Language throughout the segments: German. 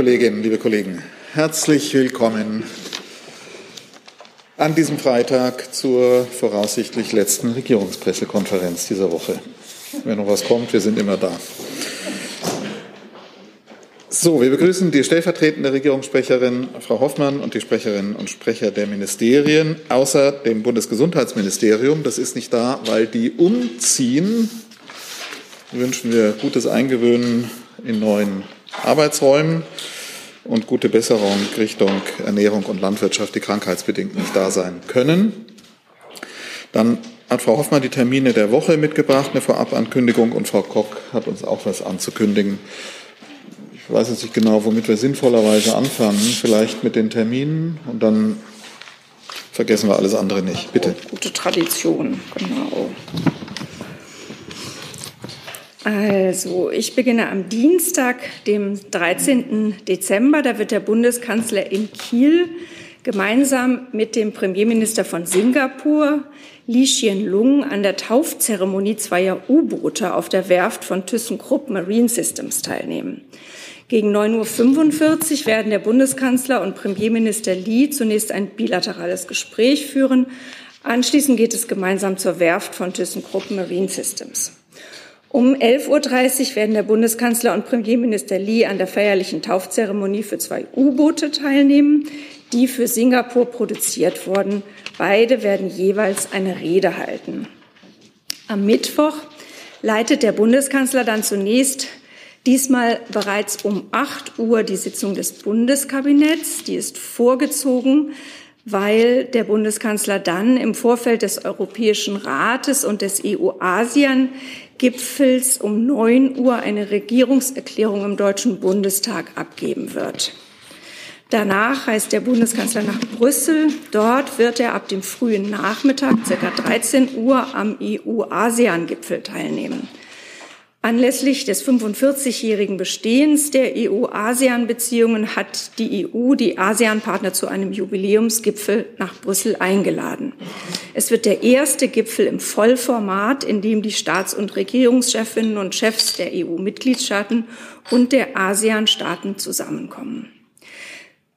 Kolleginnen, liebe Kollegen, herzlich willkommen an diesem Freitag zur voraussichtlich letzten Regierungspressekonferenz dieser Woche. Wenn noch was kommt, wir sind immer da. So, wir begrüßen die stellvertretende Regierungssprecherin Frau Hoffmann und die Sprecherinnen und Sprecher der Ministerien, außer dem Bundesgesundheitsministerium. Das ist nicht da, weil die umziehen. Wünschen wir gutes Eingewöhnen in neuen Arbeitsräumen und gute Besserung Richtung Ernährung und Landwirtschaft, die krankheitsbedingt nicht da sein können. Dann hat Frau Hoffmann die Termine der Woche mitgebracht, eine Vorabankündigung, und Frau Koch hat uns auch was anzukündigen. Ich weiß jetzt nicht genau, womit wir sinnvollerweise anfangen. Vielleicht mit den Terminen und dann vergessen wir alles andere nicht. Bitte. Gute Tradition, genau. Also, ich beginne am Dienstag, dem 13. Dezember. Da wird der Bundeskanzler in Kiel gemeinsam mit dem Premierminister von Singapur, Lee Hsien Lung, an der Taufzeremonie zweier U-Boote auf der Werft von ThyssenKrupp Marine Systems teilnehmen. Gegen 9.45 Uhr werden der Bundeskanzler und Premierminister Lee zunächst ein bilaterales Gespräch führen. Anschließend geht es gemeinsam zur Werft von ThyssenKrupp Marine Systems. Um 11.30 Uhr werden der Bundeskanzler und Premierminister Lee an der feierlichen Taufzeremonie für zwei U-Boote teilnehmen, die für Singapur produziert wurden. Beide werden jeweils eine Rede halten. Am Mittwoch leitet der Bundeskanzler dann zunächst diesmal bereits um 8 Uhr die Sitzung des Bundeskabinetts. Die ist vorgezogen, weil der Bundeskanzler dann im Vorfeld des Europäischen Rates und des EU-ASEAN Gipfels um 9 Uhr eine Regierungserklärung im Deutschen Bundestag abgeben wird. Danach reist der Bundeskanzler nach Brüssel. Dort wird er ab dem frühen Nachmittag, ca. 13 Uhr, am EU-ASEAN-Gipfel teilnehmen. Anlässlich des 45-jährigen Bestehens der EU-ASEAN-Beziehungen hat die EU die ASEAN-Partner zu einem Jubiläumsgipfel nach Brüssel eingeladen. Es wird der erste Gipfel im Vollformat, in dem die Staats- und Regierungschefinnen und Chefs der EU-Mitgliedstaaten und der ASEAN-Staaten zusammenkommen.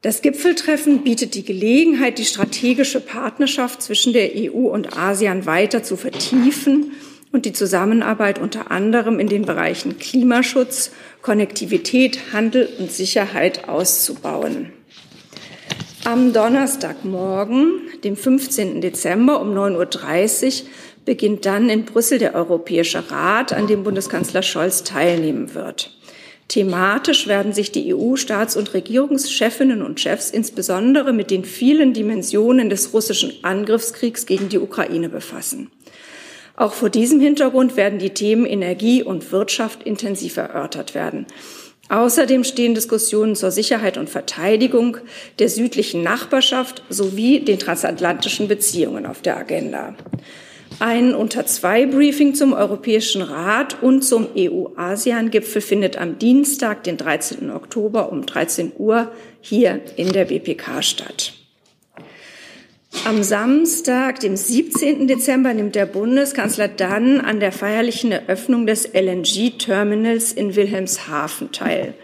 Das Gipfeltreffen bietet die Gelegenheit, die strategische Partnerschaft zwischen der EU und ASEAN weiter zu vertiefen und die Zusammenarbeit unter anderem in den Bereichen Klimaschutz, Konnektivität, Handel und Sicherheit auszubauen. Am Donnerstagmorgen, dem 15. Dezember um 9.30 Uhr, beginnt dann in Brüssel der Europäische Rat, an dem Bundeskanzler Scholz teilnehmen wird. Thematisch werden sich die EU-Staats- und Regierungschefinnen und Chefs insbesondere mit den vielen Dimensionen des russischen Angriffskriegs gegen die Ukraine befassen. Auch vor diesem Hintergrund werden die Themen Energie und Wirtschaft intensiv erörtert werden. Außerdem stehen Diskussionen zur Sicherheit und Verteidigung der südlichen Nachbarschaft sowie den transatlantischen Beziehungen auf der Agenda. Ein Unter-zwei-Briefing zum Europäischen Rat und zum EU-ASEAN-Gipfel findet am Dienstag, den 13. Oktober um 13 Uhr hier in der BPK statt. Am Samstag, dem 17. Dezember, nimmt der Bundeskanzler dann an der feierlichen Eröffnung des LNG-Terminals in Wilhelmshaven teil.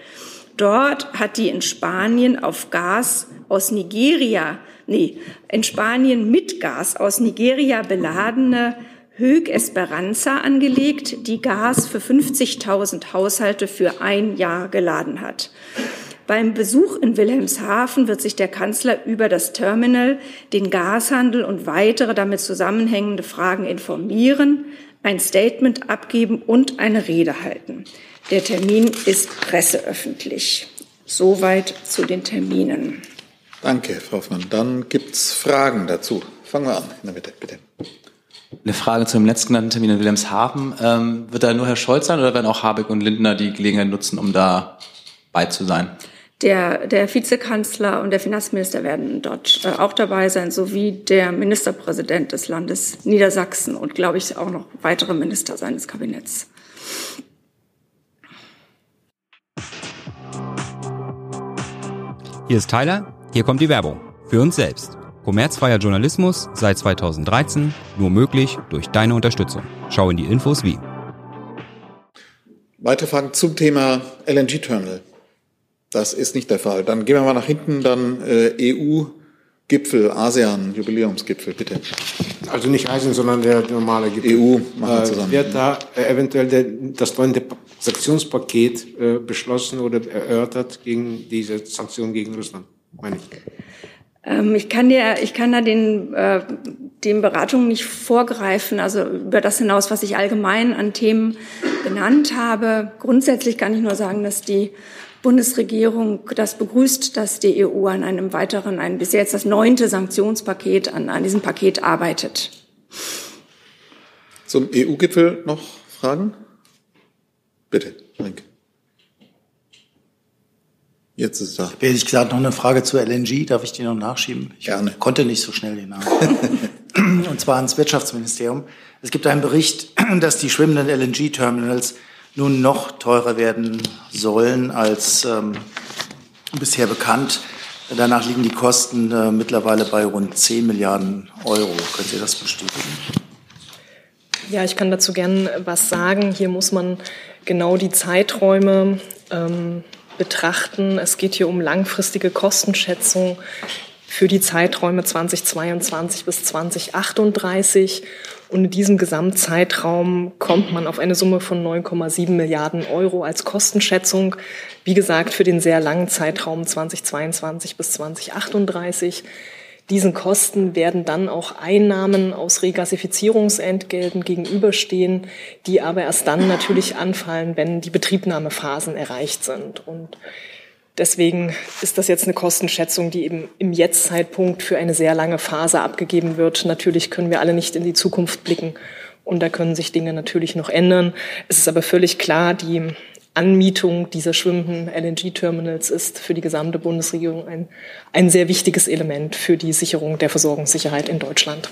Dort hat die in Spanien auf Gas aus Nigeria, nee, in Spanien mit Gas aus Nigeria beladene Hög Esperanza angelegt, die Gas für 50.000 Haushalte für ein Jahr geladen hat. Beim Besuch in Wilhelmshaven wird sich der Kanzler über das Terminal, den Gashandel und weitere damit zusammenhängende Fragen informieren, ein Statement abgeben und eine Rede halten. Der Termin ist presseöffentlich. Soweit zu den Terminen. Danke, Frau Hoffmann. Dann gibt es Fragen dazu. Fangen wir an in der Mitte, bitte. Eine Frage zum letzten genannten Termin in Wilhelmshaven. Ähm, wird da nur Herr Scholz sein oder werden auch Habeck und Lindner die Gelegenheit nutzen, um da bei zu sein? Der, der Vizekanzler und der Finanzminister werden dort äh, auch dabei sein, sowie der Ministerpräsident des Landes Niedersachsen und, glaube ich, auch noch weitere Minister seines Kabinetts. Hier ist Tyler, hier kommt die Werbung. Für uns selbst. Kommerzfreier Journalismus seit 2013, nur möglich durch deine Unterstützung. Schau in die Infos wie. Weitere Fragen zum Thema LNG-Terminal. Das ist nicht der Fall. Dann gehen wir mal nach hinten, dann äh, EU-Gipfel, ASEAN, Jubiläumsgipfel, bitte. Also nicht ASEAN, sondern der normale Gipfel. EU machen wir Äh, zusammen. Wird da äh, eventuell der, das neunte Sanktionspaket äh, beschlossen oder erörtert gegen diese Sanktionen gegen Russland? Meine ich. Ähm, ich kann dir, ich kann da den, äh, den Beratungen nicht vorgreifen, also über das hinaus, was ich allgemein an Themen genannt habe. Grundsätzlich kann ich nur sagen, dass die Bundesregierung das begrüßt, dass die EU an einem weiteren, ein bis jetzt das neunte Sanktionspaket, an, an diesem Paket arbeitet. Zum EU-Gipfel noch Fragen? Bitte, Renke. Jetzt ist es da. Ehrlich gesagt noch eine Frage zur LNG. Darf ich die noch nachschieben? Ich Gerne. konnte nicht so schnell den Namen. Und zwar ans Wirtschaftsministerium. Es gibt einen Bericht, dass die schwimmenden LNG-Terminals nun noch teurer werden sollen als ähm, bisher bekannt. Danach liegen die Kosten äh, mittlerweile bei rund 10 Milliarden Euro. Könnt ihr das bestätigen? Ja, ich kann dazu gern was sagen. Hier muss man genau die Zeiträume ähm, betrachten. Es geht hier um langfristige Kostenschätzung für die Zeiträume 2022 bis 2038. Und in diesem Gesamtzeitraum kommt man auf eine Summe von 9,7 Milliarden Euro als Kostenschätzung. Wie gesagt, für den sehr langen Zeitraum 2022 bis 2038. Diesen Kosten werden dann auch Einnahmen aus Regasifizierungsentgelten gegenüberstehen, die aber erst dann natürlich anfallen, wenn die Betriebnahmephasen erreicht sind. Und deswegen ist das jetzt eine Kostenschätzung, die eben im Jetzt-Zeitpunkt für eine sehr lange Phase abgegeben wird. Natürlich können wir alle nicht in die Zukunft blicken und da können sich Dinge natürlich noch ändern. Es ist aber völlig klar, die Anmietung dieser schwimmenden LNG-Terminals ist für die gesamte Bundesregierung ein, ein sehr wichtiges Element für die Sicherung der Versorgungssicherheit in Deutschland.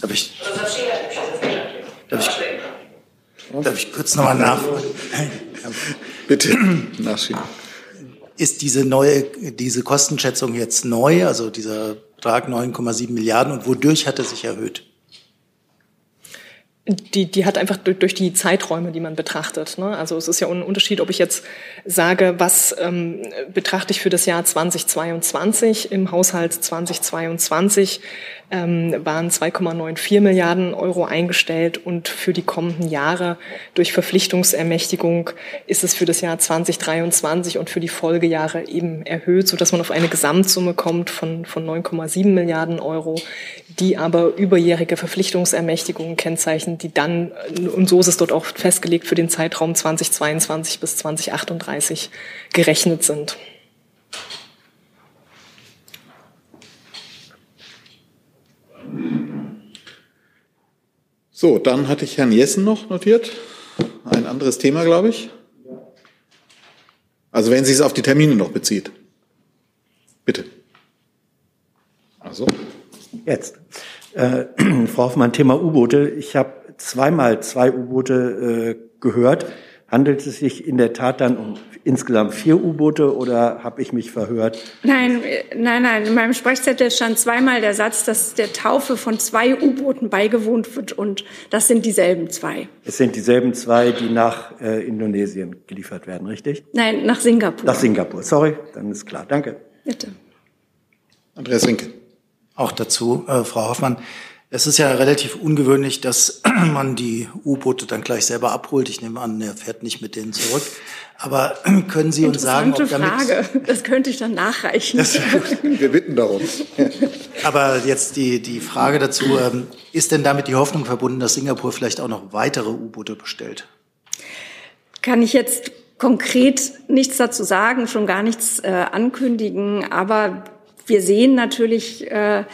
Darf ich, darf ich, darf ich kurz nochmal nachfragen? Bitte nachschieben. Ist diese neue, diese Kostenschätzung jetzt neu, also dieser Betrag 9,7 Milliarden und wodurch hat er sich erhöht? Die, die hat einfach durch, die Zeiträume, die man betrachtet. Ne? Also es ist ja ein Unterschied, ob ich jetzt sage, was ähm, betrachte ich für das Jahr 2022. Im Haushalt 2022 ähm, waren 2,94 Milliarden Euro eingestellt und für die kommenden Jahre durch Verpflichtungsermächtigung ist es für das Jahr 2023 und für die Folgejahre eben erhöht, sodass man auf eine Gesamtsumme kommt von, von 9,7 Milliarden Euro, die aber überjährige Verpflichtungsermächtigungen kennzeichnen, die dann, und so ist es dort auch festgelegt, für den Zeitraum 2022 bis 2038 gerechnet sind. So, dann hatte ich Herrn Jessen noch notiert. Ein anderes Thema, glaube ich. Also wenn Sie es auf die Termine noch bezieht. Bitte. Also. Jetzt. Äh, Frau Hoffmann, Thema U-Boote. Ich habe zweimal zwei U-Boote äh, gehört. Handelt es sich in der Tat dann um insgesamt vier U-Boote oder habe ich mich verhört? Nein, nein, nein. In meinem Sprechzettel stand zweimal der Satz, dass der Taufe von zwei U-Booten beigewohnt wird und das sind dieselben zwei. Es sind dieselben zwei, die nach äh, Indonesien geliefert werden, richtig? Nein, nach Singapur. Nach Singapur. Sorry, dann ist klar. Danke. Bitte. Andreas Rinke. Auch dazu, äh, Frau Hoffmann. Es ist ja relativ ungewöhnlich, dass man die U-Boote dann gleich selber abholt. Ich nehme an, er fährt nicht mit denen zurück. Aber können Sie uns sagen, ob Interessante damit, Frage. Das könnte ich dann nachreichen. Wir bitten darum. aber jetzt die, die Frage dazu, ähm, ist denn damit die Hoffnung verbunden, dass Singapur vielleicht auch noch weitere U-Boote bestellt? Kann ich jetzt konkret nichts dazu sagen, schon gar nichts äh, ankündigen, aber wir sehen natürlich äh,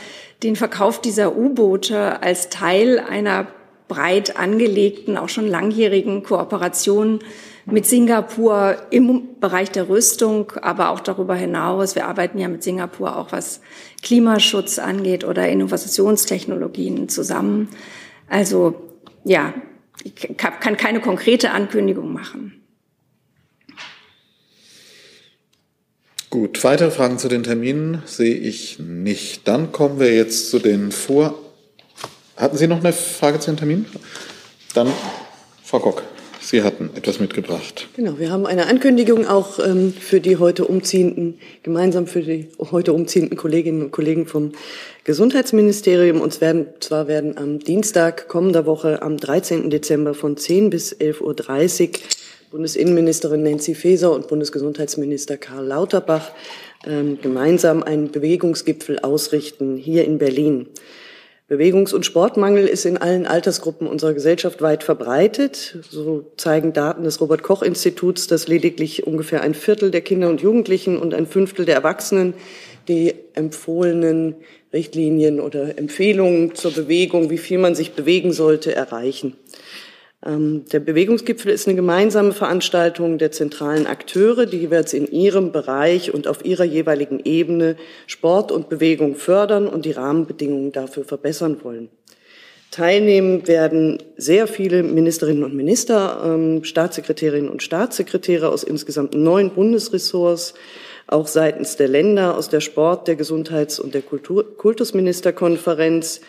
den Verkauf dieser U-Boote als Teil einer breit angelegten, auch schon langjährigen Kooperation mit Singapur im Bereich der Rüstung, aber auch darüber hinaus. Wir arbeiten ja mit Singapur auch was Klimaschutz angeht oder Innovationstechnologien zusammen. Also ja, ich kann keine konkrete Ankündigung machen. Gut, weitere Fragen zu den Terminen sehe ich nicht. Dann kommen wir jetzt zu den Vor. Hatten Sie noch eine Frage zu den Terminen? Dann Frau Kock. Sie hatten etwas mitgebracht. Genau, wir haben eine Ankündigung auch ähm, für die heute umziehenden, gemeinsam für die heute umziehenden Kolleginnen und Kollegen vom Gesundheitsministerium. Und werden, zwar werden am Dienstag kommender Woche am 13. Dezember von 10 bis 11.30 Uhr Bundesinnenministerin Nancy Faeser und Bundesgesundheitsminister Karl Lauterbach ähm, gemeinsam einen Bewegungsgipfel ausrichten hier in Berlin. Bewegungs- und Sportmangel ist in allen Altersgruppen unserer Gesellschaft weit verbreitet. So zeigen Daten des Robert Koch Instituts, dass lediglich ungefähr ein Viertel der Kinder und Jugendlichen und ein Fünftel der Erwachsenen die empfohlenen Richtlinien oder Empfehlungen zur Bewegung, wie viel man sich bewegen sollte, erreichen. Ähm, der Bewegungsgipfel ist eine gemeinsame Veranstaltung der zentralen Akteure, die jeweils in ihrem Bereich und auf ihrer jeweiligen Ebene Sport und Bewegung fördern und die Rahmenbedingungen dafür verbessern wollen. Teilnehmen werden sehr viele Ministerinnen und Minister, ähm, Staatssekretärinnen und Staatssekretäre aus insgesamt neun Bundesressorts, auch seitens der Länder aus der Sport-, der Gesundheits- und der Kultur Kultusministerkonferenz,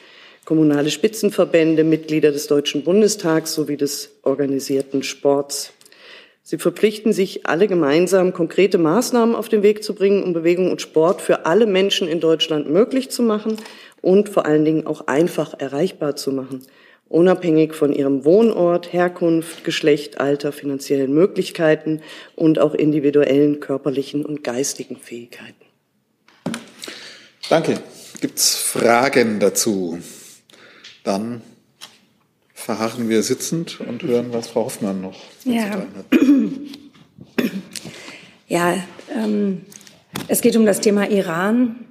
kommunale Spitzenverbände, Mitglieder des Deutschen Bundestags sowie des organisierten Sports. Sie verpflichten sich alle gemeinsam, konkrete Maßnahmen auf den Weg zu bringen, um Bewegung und Sport für alle Menschen in Deutschland möglich zu machen und vor allen Dingen auch einfach erreichbar zu machen, unabhängig von ihrem Wohnort, Herkunft, Geschlecht, Alter, finanziellen Möglichkeiten und auch individuellen körperlichen und geistigen Fähigkeiten. Danke. Gibt es Fragen dazu? Dann verharren wir sitzend und hören, was Frau Hoffmann noch ja. hat. Ja, ähm, es geht um das Thema Iran.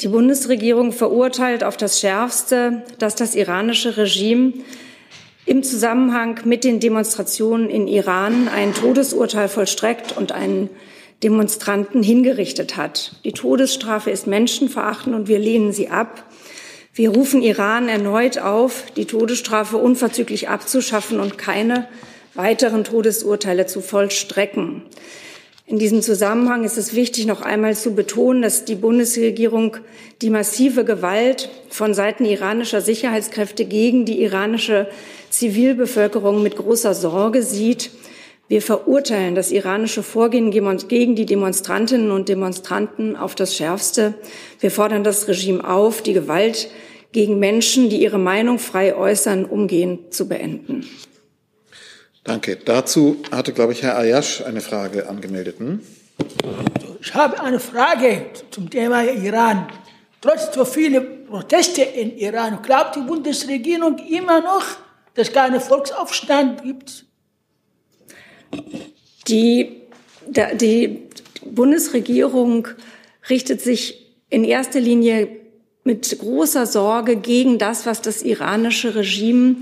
Die Bundesregierung verurteilt auf das Schärfste, dass das iranische Regime im Zusammenhang mit den Demonstrationen in Iran ein Todesurteil vollstreckt und einen Demonstranten hingerichtet hat. Die Todesstrafe ist menschenverachtend und wir lehnen sie ab. Wir rufen Iran erneut auf, die Todesstrafe unverzüglich abzuschaffen und keine weiteren Todesurteile zu vollstrecken. In diesem Zusammenhang ist es wichtig, noch einmal zu betonen, dass die Bundesregierung die massive Gewalt von Seiten iranischer Sicherheitskräfte gegen die iranische Zivilbevölkerung mit großer Sorge sieht. Wir verurteilen das iranische Vorgehen gegen die Demonstrantinnen und Demonstranten auf das Schärfste. Wir fordern das Regime auf, die Gewalt gegen Menschen, die ihre Meinung frei äußern, umgehend zu beenden. Danke. Dazu hatte, glaube ich, Herr Ayash eine Frage angemeldet. Hm? Ich habe eine Frage zum Thema Iran. Trotz so vieler Proteste in Iran, glaubt die Bundesregierung immer noch, dass es keinen Volksaufstand gibt? Die, die Bundesregierung richtet sich in erster Linie mit großer Sorge gegen das, was das iranische Regime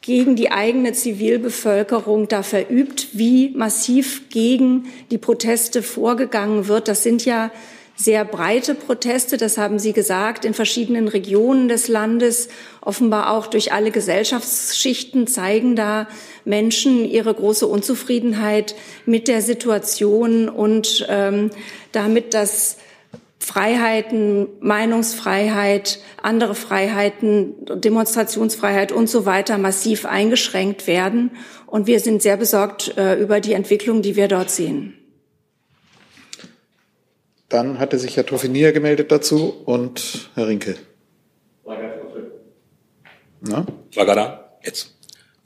gegen die eigene Zivilbevölkerung da verübt, wie massiv gegen die Proteste vorgegangen wird. Das sind ja sehr breite Proteste, das haben Sie gesagt, in verschiedenen Regionen des Landes, offenbar auch durch alle Gesellschaftsschichten zeigen da Menschen ihre große Unzufriedenheit mit der Situation und ähm, damit, dass Freiheiten, Meinungsfreiheit, andere Freiheiten, Demonstrationsfreiheit und so weiter massiv eingeschränkt werden. Und wir sind sehr besorgt äh, über die Entwicklung, die wir dort sehen. Dann hatte sich Herr Toffinier gemeldet dazu und Herr Rinke. Na? War da? Jetzt.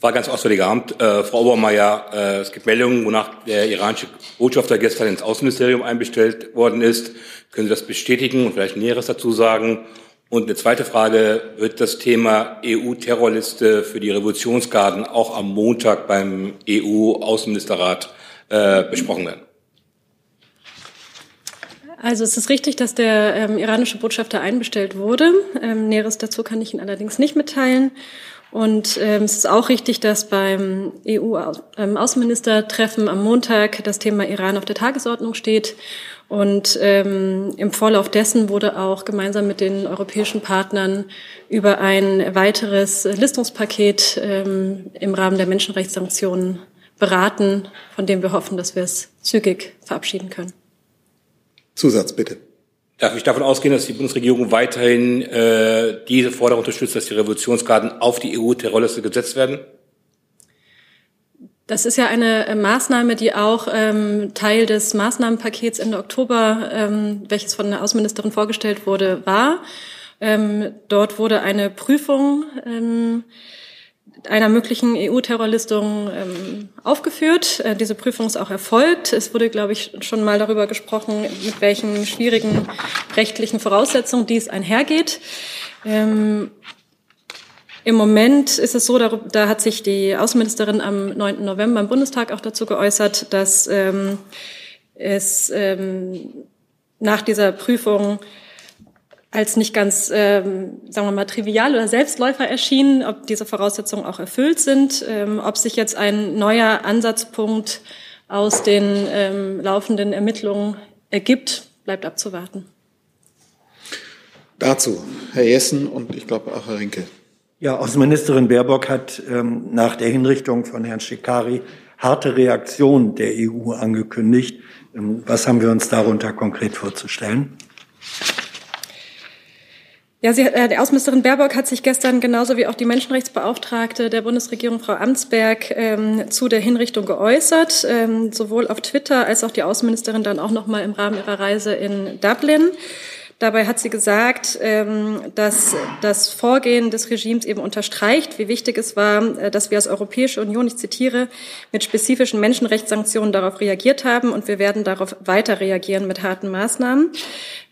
War ganz Auswärtiger Amt. Äh, Frau Obermeier, äh, es gibt Meldungen, wonach der iranische Botschafter gestern ins Außenministerium einbestellt worden ist. Können Sie das bestätigen und vielleicht Näheres dazu sagen? Und eine zweite Frage, wird das Thema EU-Terrorliste für die Revolutionsgarden auch am Montag beim EU-Außenministerrat äh, besprochen werden? Also es ist richtig, dass der ähm, iranische Botschafter einbestellt wurde. Ähm, Näheres dazu kann ich Ihnen allerdings nicht mitteilen. Und ähm, es ist auch richtig, dass beim EU-Außenministertreffen am Montag das Thema Iran auf der Tagesordnung steht. Und ähm, im Vorlauf dessen wurde auch gemeinsam mit den europäischen Partnern über ein weiteres Listungspaket ähm, im Rahmen der Menschenrechtssanktionen beraten, von dem wir hoffen, dass wir es zügig verabschieden können. Zusatz bitte. Darf ich davon ausgehen, dass die Bundesregierung weiterhin äh, diese Forderung unterstützt, dass die Revolutionsgarden auf die EU-Terrorliste gesetzt werden? Das ist ja eine äh, Maßnahme, die auch ähm, Teil des Maßnahmenpakets Ende Oktober, ähm, welches von der Außenministerin vorgestellt wurde, war. Ähm, dort wurde eine Prüfung ähm, einer möglichen EU-Terrorlistung ähm, aufgeführt. Äh, diese Prüfung ist auch erfolgt. Es wurde, glaube ich, schon mal darüber gesprochen, mit welchen schwierigen rechtlichen Voraussetzungen dies einhergeht. Ähm, Im Moment ist es so, da, da, hat sich die Außenministerin am 9. November im Bundestag auch dazu geäußert, dass ähm, es ähm, nach dieser Prüfung als nicht ganz, ähm, sagen wir mal, trivial oder Selbstläufer erschienen, ob diese Voraussetzungen auch erfüllt sind, ähm, ob sich jetzt ein neuer Ansatzpunkt aus den ähm, laufenden Ermittlungen ergibt, bleibt abzuwarten. Dazu Herr Jessen und ich glaube auch Herr Rinke. Ja, Außenministerin Baerbock hat ähm, nach der Hinrichtung von Herrn Schikari harte Reaktionen der EU angekündigt. Ähm, was haben wir uns darunter konkret vorzustellen? Ja, sie, äh, die Außenministerin Baerbock hat sich gestern genauso wie auch die Menschenrechtsbeauftragte der Bundesregierung, Frau Amtsberg, ähm, zu der Hinrichtung geäußert, ähm, sowohl auf Twitter als auch die Außenministerin dann auch noch mal im Rahmen ihrer Reise in Dublin. Dabei hat sie gesagt, ähm, dass das Vorgehen des Regimes eben unterstreicht, wie wichtig es war, äh, dass wir als Europäische Union, ich zitiere, mit spezifischen Menschenrechtssanktionen darauf reagiert haben und wir werden darauf weiter reagieren mit harten Maßnahmen.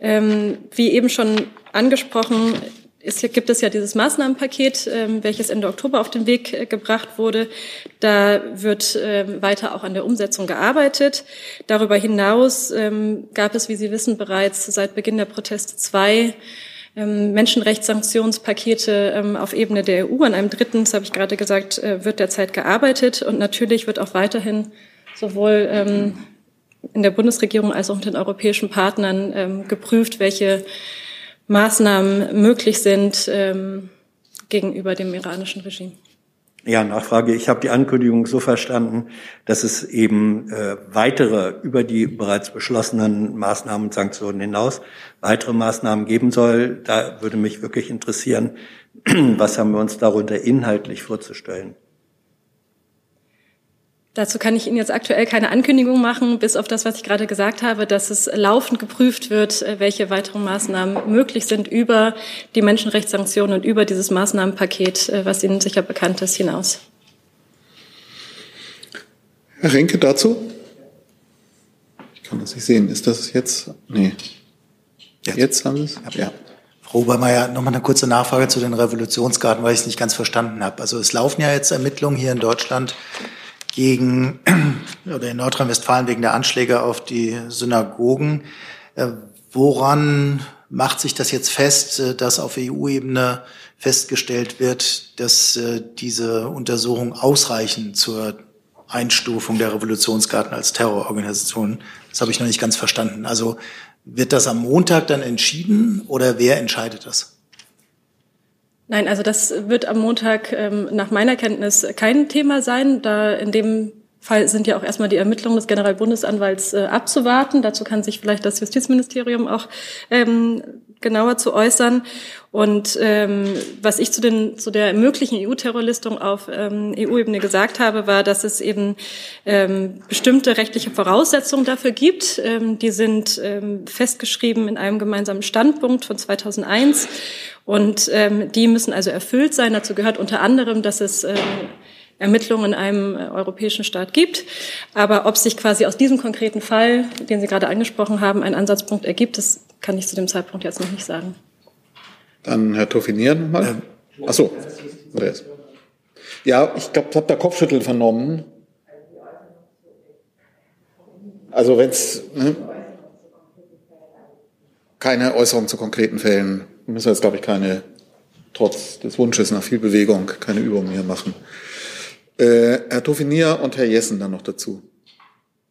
Ähm, wie eben schon angesprochen, es gibt es ja dieses Maßnahmenpaket, ähm, welches Ende Oktober auf den Weg äh, gebracht wurde. Da wird ähm, weiter auch an der Umsetzung gearbeitet. Darüber hinaus ähm, gab es, wie Sie wissen, bereits seit Beginn der Proteste zwei Menschenrechtssanktionspakete auf Ebene der EU. An einem dritten, das habe ich gerade gesagt, äh, wird derzeit gearbeitet. Und natürlich wird auch weiterhin sowohl in der Bundesregierung als auch mit den europäischen Partnern geprüft, welche Maßnahmen möglich sind ähm, gegenüber dem iranischen Regime. Ja, Nachfrage. Ich habe die Ankündigung so verstanden, dass es eben äh, weitere über die bereits beschlossenen Maßnahmen und Sanktionen hinaus weitere Maßnahmen geben soll. Da würde mich wirklich interessieren, was haben wir uns darunter inhaltlich vorzustellen? Dazu kann ich Ihnen jetzt aktuell keine Ankündigung machen, bis auf das, was ich gerade gesagt habe, dass es laufend geprüft wird, äh, welche weiteren Maßnahmen möglich sind über die Menschenrechtssanktionen und über dieses Maßnahmenpaket, äh, was Ihnen sicher bekannt ist, hinaus. Herr Renke dazu? Ich kann das nicht sehen. Ist das jetzt? Nee. Jetzt, jetzt haben Sie es? Ja. Frau Obermeier, nochmal eine kurze Nachfrage zu den Revolutionsgarden, weil ich es nicht ganz verstanden habe. Also es laufen ja jetzt Ermittlungen hier in Deutschland gegen oder in Nordrhein-Westfalen wegen der Anschläge auf die Synagogen. Äh, woran macht sich das jetzt fest, äh, dass auf EU-Ebene festgestellt wird, dass äh, diese Untersuchungen ausreichen zur Einstufung der Revolutionsgarten als Terrororganisation? Das habe ich noch nicht ganz verstanden. Also wird das am Montag dann entschieden oder wer entscheidet das? Nein, also das wird am Montag ähm, nach meiner Kenntnis kein Thema sein, da in dem Fall sind ja auch erstmal die Ermittlungen des Generalbundesanwalts äh, abzuwarten. Dazu kann sich vielleicht das Justizministerium auch ähm, genauer zu äußern. Und ähm, was ich zu, den, zu der möglichen EU-Terrorlistung auf ähm, EU-Ebene gesagt habe, war, dass es eben ähm, bestimmte rechtliche Voraussetzungen dafür gibt. Ähm, die sind ähm, festgeschrieben in einem gemeinsamen Standpunkt von 2001. Und ähm, die müssen also erfüllt sein. Dazu gehört unter anderem, dass es ähm, Ermittlungen in einem äh, europäischen Staat gibt. Aber ob sich quasi aus diesem konkreten Fall, den Sie gerade angesprochen haben, ein Ansatzpunkt ergibt, das kann ich zu dem Zeitpunkt jetzt noch nicht sagen. Dann Herr Toffinier nochmal. Ähm, Ach so. Ja, ich glaube, ich habe da Kopfschütteln vernommen. Also wenn es ne, keine Äußerung zu konkreten Fällen, müssen wir jetzt, glaube ich, keine, trotz des Wunsches nach viel Bewegung, keine Übungen mehr machen. Äh, Herr Tofinier und Herr Jessen dann noch dazu.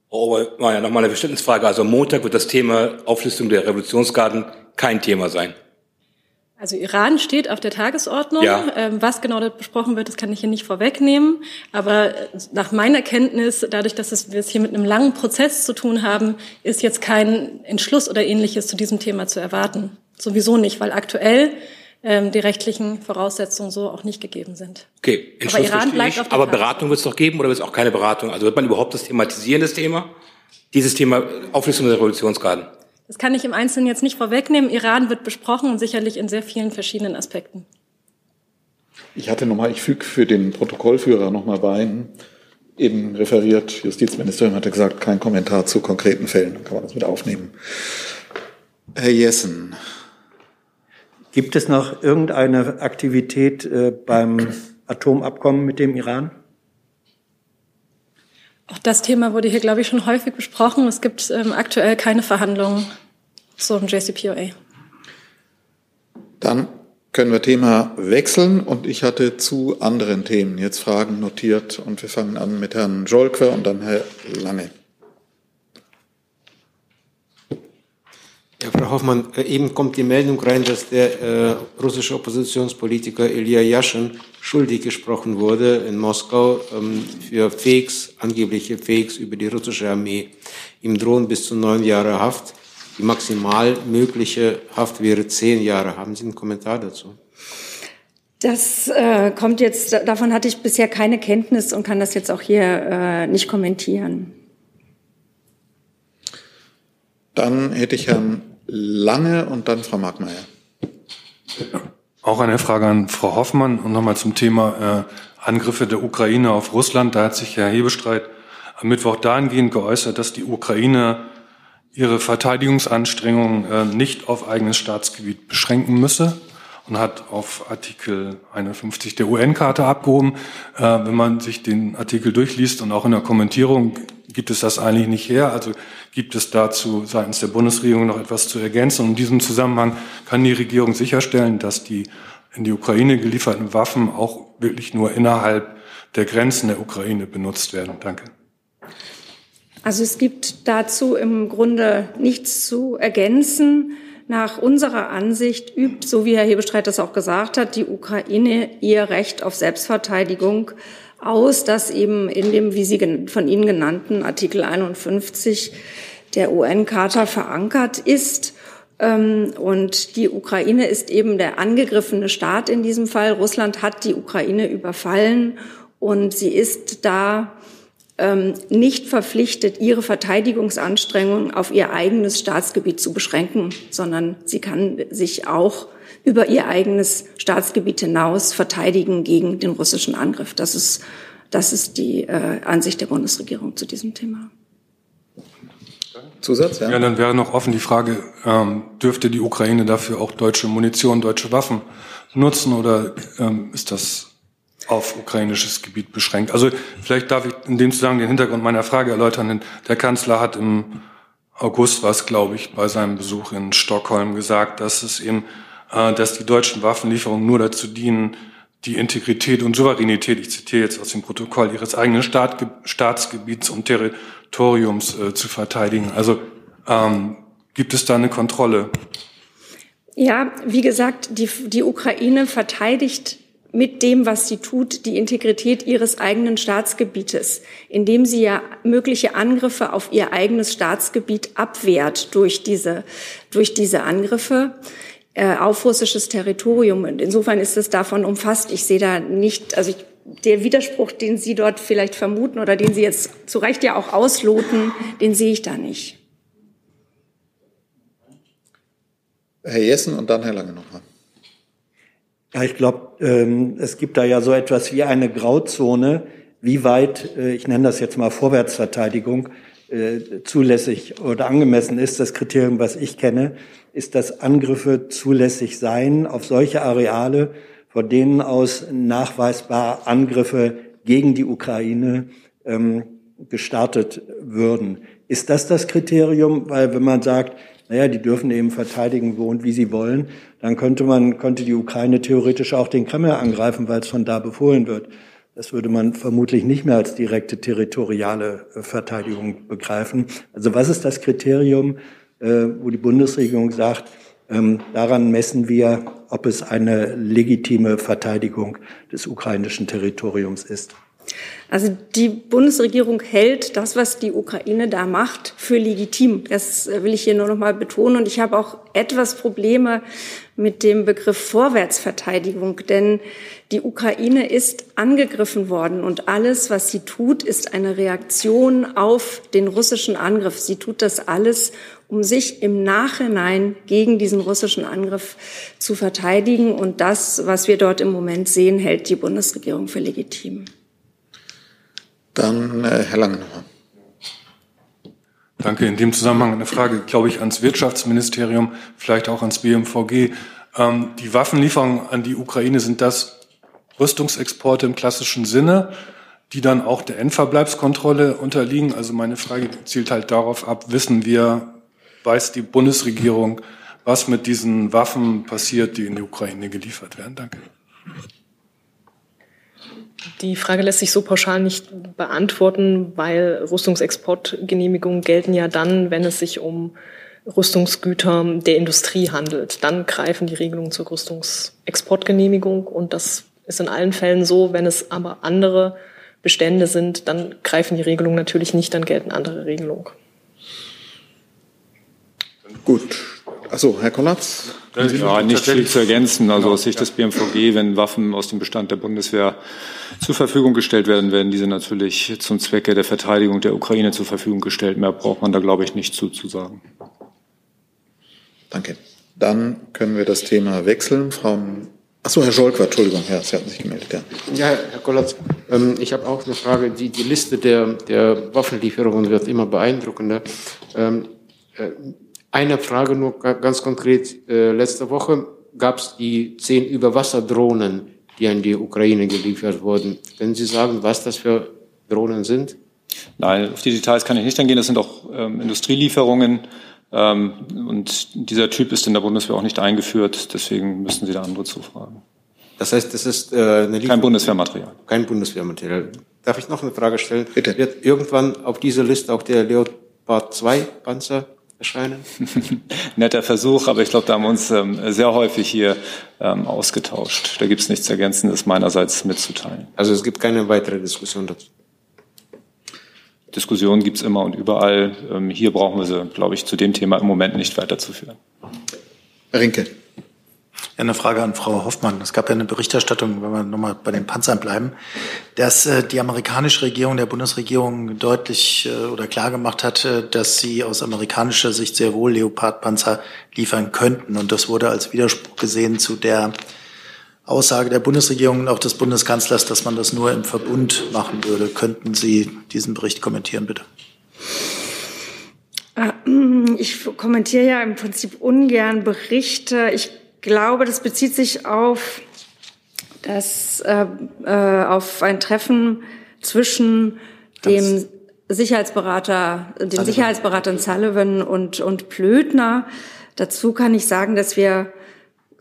Oh, aber ja, nochmal eine Verständnisfrage. Also Montag wird das Thema Auflistung der Revolutionsgarden kein Thema sein. Also Iran steht auf der Tagesordnung. Ja. Ähm, was genau dort besprochen wird, das kann ich hier nicht vorwegnehmen. Aber nach meiner Kenntnis, dadurch, dass wir es hier mit einem langen Prozess zu tun haben, ist jetzt kein Entschluss oder ähnliches zu diesem Thema zu erwarten. Sowieso nicht, weil aktuell ähm, die rechtlichen Voraussetzungen so auch nicht gegeben sind. Okay, aber Iran bleibt auf Aber Karte. Beratung wird es doch geben oder wird es auch keine Beratung? Also wird man überhaupt das thematisieren, das Thema? Dieses Thema Auflistung der Revolutionsgarden? Das kann ich im Einzelnen jetzt nicht vorwegnehmen. Iran wird besprochen und sicherlich in sehr vielen verschiedenen Aspekten. Ich hatte nochmal, ich füge für den Protokollführer nochmal bei, eben referiert, Justizministerium hatte gesagt, kein Kommentar zu konkreten Fällen, dann kann man das mit aufnehmen. Herr Jessen. Gibt es noch irgendeine Aktivität äh, beim Atomabkommen mit dem Iran? Auch das Thema wurde hier, glaube ich, schon häufig besprochen. Es gibt ähm, aktuell keine Verhandlungen zum JCPOA. Dann können wir Thema wechseln und ich hatte zu anderen Themen jetzt Fragen notiert und wir fangen an mit Herrn Jolkwer und dann Herr Lange. Ja, Frau Hoffmann, äh, eben kommt die Meldung rein, dass der äh, russische Oppositionspolitiker Ilya Yashin schuldig gesprochen wurde in Moskau ähm, für Fakes, angebliche Fakes über die russische Armee. Ihm drohen bis zu neun Jahre Haft. Die maximal mögliche Haft wäre zehn Jahre. Haben Sie einen Kommentar dazu? Das äh, kommt jetzt, davon hatte ich bisher keine Kenntnis und kann das jetzt auch hier äh, nicht kommentieren. Dann hätte ich Herrn Lange und dann Frau Markmeier. Auch eine Frage an Frau Hoffmann und nochmal zum Thema äh, Angriffe der Ukraine auf Russland. Da hat sich Herr Hebestreit am Mittwoch dahingehend geäußert, dass die Ukraine ihre Verteidigungsanstrengungen äh, nicht auf eigenes Staatsgebiet beschränken müsse und hat auf Artikel 51 der UN-Karte abgehoben. Äh, wenn man sich den Artikel durchliest und auch in der Kommentierung gibt es das eigentlich nicht her. Also gibt es dazu seitens der Bundesregierung noch etwas zu ergänzen. Und in diesem Zusammenhang kann die Regierung sicherstellen, dass die in die Ukraine gelieferten Waffen auch wirklich nur innerhalb der Grenzen der Ukraine benutzt werden. Danke. Also es gibt dazu im Grunde nichts zu ergänzen. Nach unserer Ansicht übt, so wie Herr Hebestreit das auch gesagt hat, die Ukraine ihr Recht auf Selbstverteidigung aus, das eben in dem, wie Sie von Ihnen genannten Artikel 51 der UN-Charta verankert ist. Ähm, und die Ukraine ist eben der angegriffene Staat in diesem Fall. Russland hat die Ukraine überfallen und sie ist da nicht verpflichtet, ihre Verteidigungsanstrengungen auf ihr eigenes Staatsgebiet zu beschränken, sondern sie kann sich auch über ihr eigenes Staatsgebiet hinaus verteidigen gegen den russischen Angriff. Das ist, das ist die äh, Ansicht der Bundesregierung zu diesem Thema. Zusatz, ja? Ja, dann wäre noch offen die Frage, ähm, dürfte die Ukraine dafür auch deutsche Munition, deutsche Waffen nutzen oder ähm, ist das auf ukrainisches Gebiet beschränkt? Also vielleicht darf ich in dem Zusammenhang den Hintergrund meiner Frage erläutern. Der Kanzler hat im August was, glaube ich, bei seinem Besuch in Stockholm gesagt, dass es eben, äh, dass die deutschen Waffenlieferungen nur dazu dienen, die Integrität und Souveränität, ich zitiere jetzt aus dem Protokoll, ihres eigenen Staat, Staatsgebiets und Territoriums äh, zu verteidigen. Also ähm, gibt es da eine Kontrolle? Ja, wie gesagt, die, die Ukraine verteidigt mit dem, was sie tut, die Integrität ihres eigenen Staatsgebietes, indem sie ja mögliche Angriffe auf ihr eigenes Staatsgebiet abwehrt durch diese, durch diese Angriffe äh, auf russisches Territorium. Und insofern ist es davon umfasst. Ich sehe da nicht, also ich, der Widerspruch, den Sie dort vielleicht vermuten oder den Sie jetzt zu Recht ja auch ausloten, den sehe ich da nicht. Herr Jessen und dann Herr Lange nochmal. Ja, ich glaube, ähm, es gibt da ja so etwas wie eine Grauzone, wie weit, äh, ich nenne das jetzt mal Vorwärtsverteidigung, äh, zulässig oder angemessen ist. Das Kriterium, was ich kenne, ist, dass Angriffe zulässig seien auf solche Areale, von denen aus nachweisbar Angriffe gegen die Ukraine ähm, gestartet würden. Ist das das Kriterium? Weil wenn man sagt, naja, die dürfen eben verteidigen, wo und wie sie wollen, dann könnte man, könnte die Ukraine theoretisch auch den Kreml angreifen, weil es von da befohlen wird. Das würde man vermutlich nicht mehr als direkte territoriale äh, Verteidigung begreifen. Also was ist das Kriterium, äh, wo die Bundesregierung sagt, ähm, daran messen wir, ob es eine legitime Verteidigung des ukrainischen Territoriums ist? Also die Bundesregierung hält das, was die Ukraine da macht, für legitim. Das will ich hier nur noch mal betonen. Und ich habe auch etwas Probleme mit dem Begriff Vorwärtsverteidigung, denn die Ukraine ist angegriffen worden und alles, was sie tut, ist eine Reaktion auf den russischen Angriff. Sie tut das alles, um sich im Nachhinein gegen diesen russischen Angriff zu verteidigen. Und das, was wir dort im Moment sehen, hält die Bundesregierung für legitim. Dann äh, Herr Lange. Danke. In dem Zusammenhang eine Frage, glaube ich, ans Wirtschaftsministerium, vielleicht auch ans BMVG. Ähm, die Waffenlieferungen an die Ukraine, sind das Rüstungsexporte im klassischen Sinne, die dann auch der Endverbleibskontrolle unterliegen? Also meine Frage zielt halt darauf ab, wissen wir, weiß die Bundesregierung, was mit diesen Waffen passiert, die in die Ukraine geliefert werden? Danke. Die Frage lässt sich so pauschal nicht beantworten, weil Rüstungsexportgenehmigungen gelten ja dann, wenn es sich um Rüstungsgüter der Industrie handelt. Dann greifen die Regelungen zur Rüstungsexportgenehmigung und das ist in allen Fällen so. Wenn es aber andere Bestände sind, dann greifen die Regelungen natürlich nicht, dann gelten andere Regelungen. Gut. Achso, Herr Kollatz? Ja, nicht viel zu ergänzen. Also aus Sicht des BMVG, wenn Waffen aus dem Bestand der Bundeswehr zur Verfügung gestellt werden, werden diese natürlich zum Zwecke der Verteidigung der Ukraine zur Verfügung gestellt. Mehr braucht man da, glaube ich, nicht zuzusagen. Danke. Dann können wir das Thema wechseln. Frau Achso, Herr Scholk, Entschuldigung, Herr, Sie hatten sich gemeldet. Ja, ja Herr Kollatz, ähm, ich habe auch eine Frage. Die, die Liste der, der Waffenlieferungen wird immer beeindruckender. Ähm, äh, eine Frage nur ganz konkret. Äh, letzte Woche gab es die zehn Überwasserdrohnen, die an die Ukraine geliefert wurden. Können Sie sagen, was das für Drohnen sind? Nein, auf die Details kann ich nicht eingehen. Das sind auch ähm, Industrielieferungen. Ähm, und dieser Typ ist in der Bundeswehr auch nicht eingeführt. Deswegen müssen Sie da andere zufragen. Das heißt, das ist äh, eine kein Bundeswehrmaterial. Kein Bundeswehrmaterial. Darf ich noch eine Frage stellen? Bitte. Wird irgendwann auf dieser Liste auch der Leopard 2 Panzer erscheinen? Netter Versuch, aber ich glaube, da haben wir uns ähm, sehr häufig hier ähm, ausgetauscht. Da gibt es nichts Ergänzendes meinerseits mitzuteilen. Also es gibt keine weitere Diskussion dazu? Diskussionen gibt es immer und überall. Ähm, hier brauchen wir sie, glaube ich, zu dem Thema im Moment nicht weiterzuführen. Herr Rinke. Ja, eine Frage an Frau Hoffmann. Es gab ja eine Berichterstattung, wenn wir nochmal bei den Panzern bleiben, dass äh, die amerikanische Regierung, der Bundesregierung deutlich äh, oder klar gemacht hat, äh, dass sie aus amerikanischer Sicht sehr wohl Leopardpanzer liefern könnten. Und das wurde als Widerspruch gesehen zu der Aussage der Bundesregierung und auch des Bundeskanzlers, dass man das nur im Verbund machen würde. Könnten Sie diesen Bericht kommentieren, bitte? Ah, ich kommentiere ja im Prinzip ungern Berichte. Ich glaube, das bezieht sich auf, das, äh, äh, auf ein Treffen zwischen dem Sicherheitsberater, dem Sullivan. Sicherheitsberater Sullivan und, und Plötner. Dazu kann ich sagen, dass wir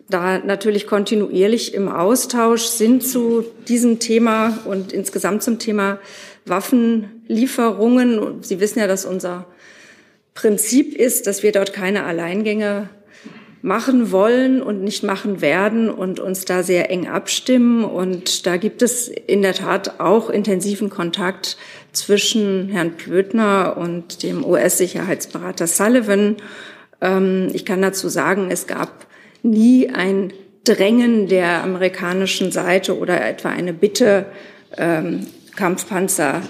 da natürlich kontinuierlich im Austausch sind zu diesem Thema und insgesamt zum Thema Waffenlieferungen. Sie wissen ja, dass unser Prinzip ist, dass wir dort keine Alleingänge machen wollen und nicht machen werden und uns da sehr eng abstimmen. Und da gibt es in der Tat auch intensiven Kontakt zwischen Herrn Plötner und dem US-Sicherheitsberater Sullivan. Ähm, ich kann dazu sagen, es gab nie ein Drängen der amerikanischen Seite oder etwa eine Bitte, ähm, Kampfpanzer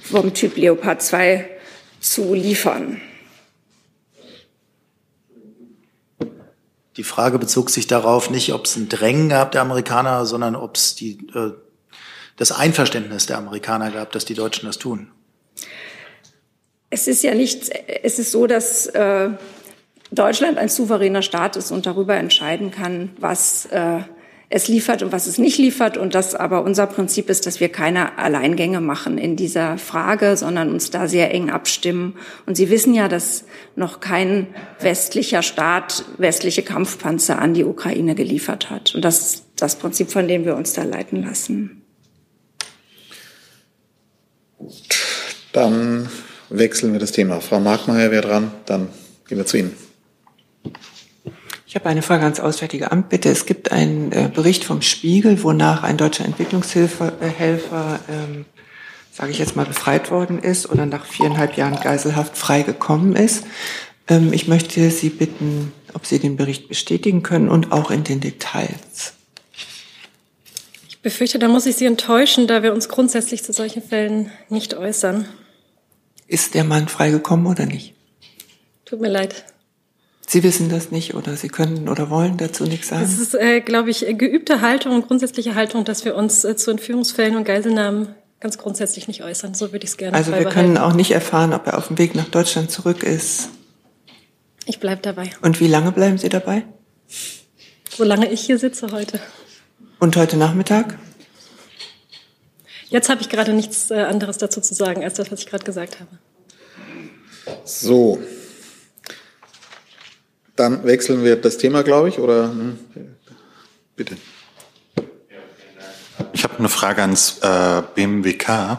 vom Typ Leopard 2 zu liefern. Die Frage bezog sich darauf nicht, ob es ein Drängen gab der Amerikaner, sondern ob es die, äh, das Einverständnis der Amerikaner gab, dass die Deutschen das tun. Es ist ja nicht, es ist so, dass äh, Deutschland ein souveräner Staat ist und darüber entscheiden kann, was äh, es liefert und was es nicht liefert. Und das aber unser Prinzip ist, dass wir keine Alleingänge machen in dieser Frage, sondern uns da sehr eng abstimmen. Und Sie wissen ja, dass noch kein westlicher Staat westliche Kampfpanzer an die Ukraine geliefert hat. Und das ist das Prinzip, von dem wir uns da leiten lassen. Dann wechseln wir das Thema. Frau Markmeier wäre dran, dann gehen wir zu Ihnen. Ich habe eine Frage ans Auswärtige Amt. Bitte, es gibt einen äh, Bericht vom Spiegel, wonach ein deutscher Entwicklungshilfer, äh, Helfer, ähm, sage ich jetzt mal, befreit worden ist oder nach viereinhalb Jahren Geiselhaft freigekommen ist. Ähm, ich möchte Sie bitten, ob Sie den Bericht bestätigen können und auch in den Details. Ich befürchte, da muss ich Sie enttäuschen, da wir uns grundsätzlich zu solchen Fällen nicht äußern. Ist der Mann freigekommen oder nicht? Tut mir leid. Sie wissen das nicht oder Sie können oder wollen dazu nichts sagen? Es ist, äh, glaube ich, geübte Haltung und grundsätzliche Haltung, dass wir uns äh, zu Entführungsfällen und Geiselnahmen ganz grundsätzlich nicht äußern. So würde ich es gerne Also wir können auch nicht erfahren, ob er auf dem Weg nach Deutschland zurück ist. Ich bleibe dabei. Und wie lange bleiben Sie dabei? Solange ich hier sitze heute. Und heute Nachmittag? Jetzt habe ich gerade nichts äh, anderes dazu zu sagen, als das, was ich gerade gesagt habe. So, dann wechseln wir das Thema, glaube ich, oder hm, bitte. Ich habe eine Frage ans äh, BMWK.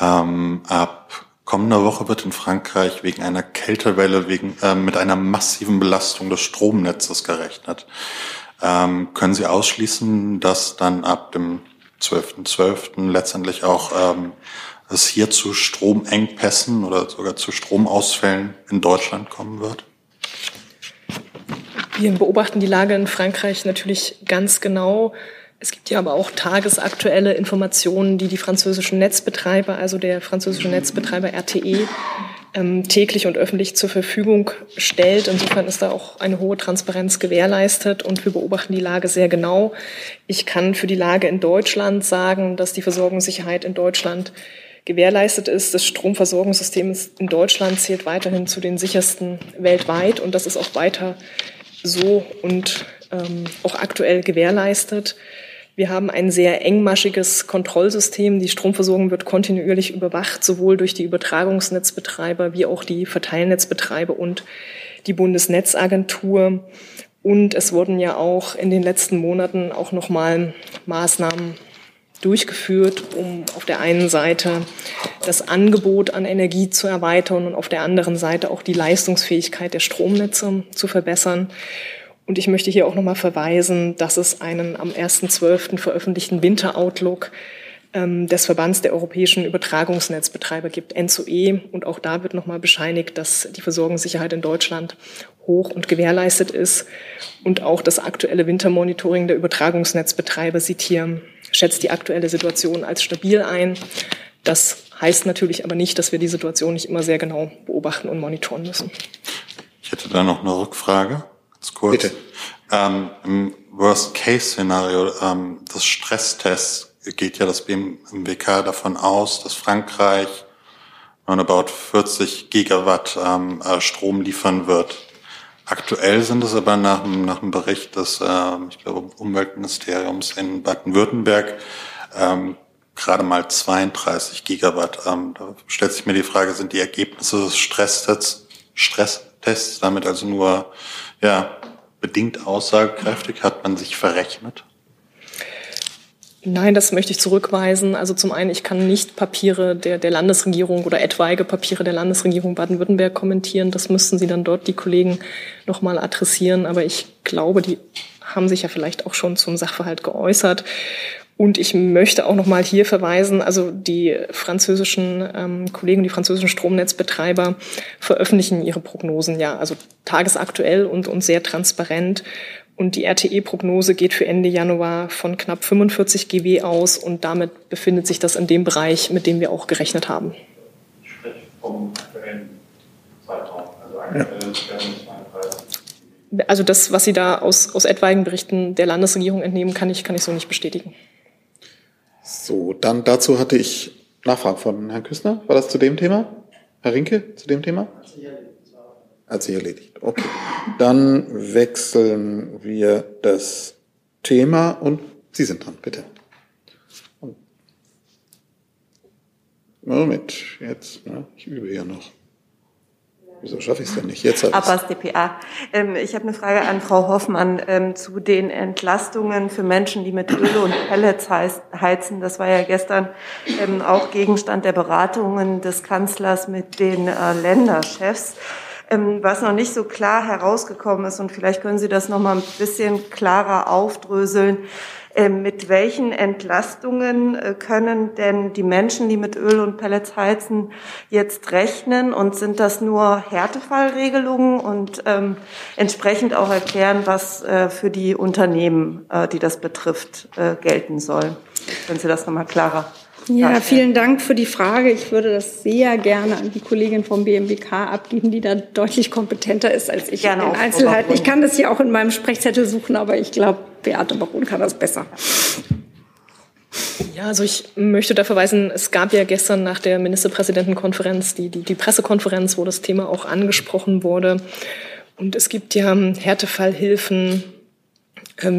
Ähm, ab kommender Woche wird in Frankreich wegen einer Kältewelle wegen, äh, mit einer massiven Belastung des Stromnetzes gerechnet. Ähm, können Sie ausschließen, dass dann ab dem 12.12. .12. letztendlich auch ähm, es hier zu Stromengpässen oder sogar zu Stromausfällen in Deutschland kommen wird? Wir beobachten die Lage in Frankreich natürlich ganz genau. Es gibt ja aber auch tagesaktuelle Informationen, die die französischen Netzbetreiber, also der französische Netzbetreiber RTE, ähm, täglich und öffentlich zur Verfügung stellt. Insofern ist da auch eine hohe Transparenz gewährleistet und wir beobachten die Lage sehr genau. Ich kann für die Lage in Deutschland sagen, dass die Versorgungssicherheit in Deutschland gewährleistet ist. Das Stromversorgungssystem in Deutschland zählt weiterhin zu den sichersten weltweit und das ist auch weiter so und ähm, auch aktuell gewährleistet. Wir haben ein sehr engmaschiges Kontrollsystem. Die Stromversorgung wird kontinuierlich überwacht, sowohl durch die Übertragungsnetzbetreiber wie auch die Verteilnetzbetreiber und die Bundesnetzagentur. Und es wurden ja auch in den letzten Monaten auch nochmal Maßnahmen durchgeführt, um auf der einen Seite das Angebot an Energie zu erweitern und auf der anderen Seite auch die Leistungsfähigkeit der Stromnetze zu verbessern. Und ich möchte hier auch nochmal verweisen, dass es einen am 1.12. veröffentlichten Winteroutlook des Verbands der europäischen Übertragungsnetzbetreiber gibt, NZOE. Und auch da wird nochmal bescheinigt, dass die Versorgungssicherheit in Deutschland hoch und gewährleistet ist. Und auch das aktuelle Wintermonitoring der Übertragungsnetzbetreiber sieht hier schätzt die aktuelle Situation als stabil ein. Das heißt natürlich aber nicht, dass wir die Situation nicht immer sehr genau beobachten und monitoren müssen. Ich hätte da noch eine Rückfrage, ganz kurz. Bitte. Ähm, Im Worst-Case-Szenario ähm, des Stresstests geht ja das BMWK davon aus, dass Frankreich about 40 Gigawatt ähm, äh, Strom liefern wird. Aktuell sind es aber nach, nach einem Bericht des, äh, ich glaube, Umweltministeriums in Baden-Württemberg ähm, gerade mal 32 Gigawatt. Ähm, da stellt sich mir die Frage, sind die Ergebnisse des Stresstests, Stresstests damit also nur ja, bedingt aussagekräftig? Hat man sich verrechnet? Nein, das möchte ich zurückweisen. Also zum einen, ich kann nicht Papiere der, der Landesregierung oder etwaige Papiere der Landesregierung Baden-Württemberg kommentieren. Das müssten Sie dann dort die Kollegen nochmal adressieren. Aber ich glaube, die haben sich ja vielleicht auch schon zum Sachverhalt geäußert. Und ich möchte auch noch mal hier verweisen, also die französischen ähm, Kollegen, die französischen Stromnetzbetreiber veröffentlichen ihre Prognosen ja, also tagesaktuell und, und sehr transparent. Und die RTE-Prognose geht für Ende Januar von knapp 45 GW aus und damit befindet sich das in dem Bereich, mit dem wir auch gerechnet haben. Sprich vom aktuellen Zeitraum, also aktuell ja. Also das, was Sie da aus, aus etwaigen Berichten der Landesregierung entnehmen, kann ich, kann ich so nicht bestätigen. So, dann dazu hatte ich Nachfragen von Herrn Küssner. War das zu dem Thema? Herr Rinke, zu dem Thema? Hat sich erledigt. Okay. Dann wechseln wir das Thema und Sie sind dran, bitte. Moment, jetzt, ne? ich übe ja noch. Wieso schaffe ich es denn nicht? Jetzt Abbas DPA. Ähm, ich habe eine Frage an Frau Hoffmann ähm, zu den Entlastungen für Menschen, die mit Öl und Pellets heizen. Das war ja gestern ähm, auch Gegenstand der Beratungen des Kanzlers mit den äh, Länderchefs. Ähm, was noch nicht so klar herausgekommen ist, und vielleicht können Sie das noch mal ein bisschen klarer aufdröseln, ähm, mit welchen Entlastungen äh, können denn die Menschen, die mit Öl und Pellets heizen, jetzt rechnen? Und sind das nur Härtefallregelungen und ähm, entsprechend auch erklären, was äh, für die Unternehmen, äh, die das betrifft, äh, gelten soll? Können Sie das nochmal klarer ja, vielen Dank für die Frage. Ich würde das sehr gerne an die Kollegin vom BMWK abgeben, die da deutlich kompetenter ist als ich gerne in den Einzelheiten. Ich kann das ja auch in meinem Sprechzettel suchen, aber ich glaube, Beate Baron kann das besser. Ja, also ich möchte da verweisen, es gab ja gestern nach der Ministerpräsidentenkonferenz die, die, die Pressekonferenz, wo das Thema auch angesprochen wurde. Und es gibt ja Härtefallhilfen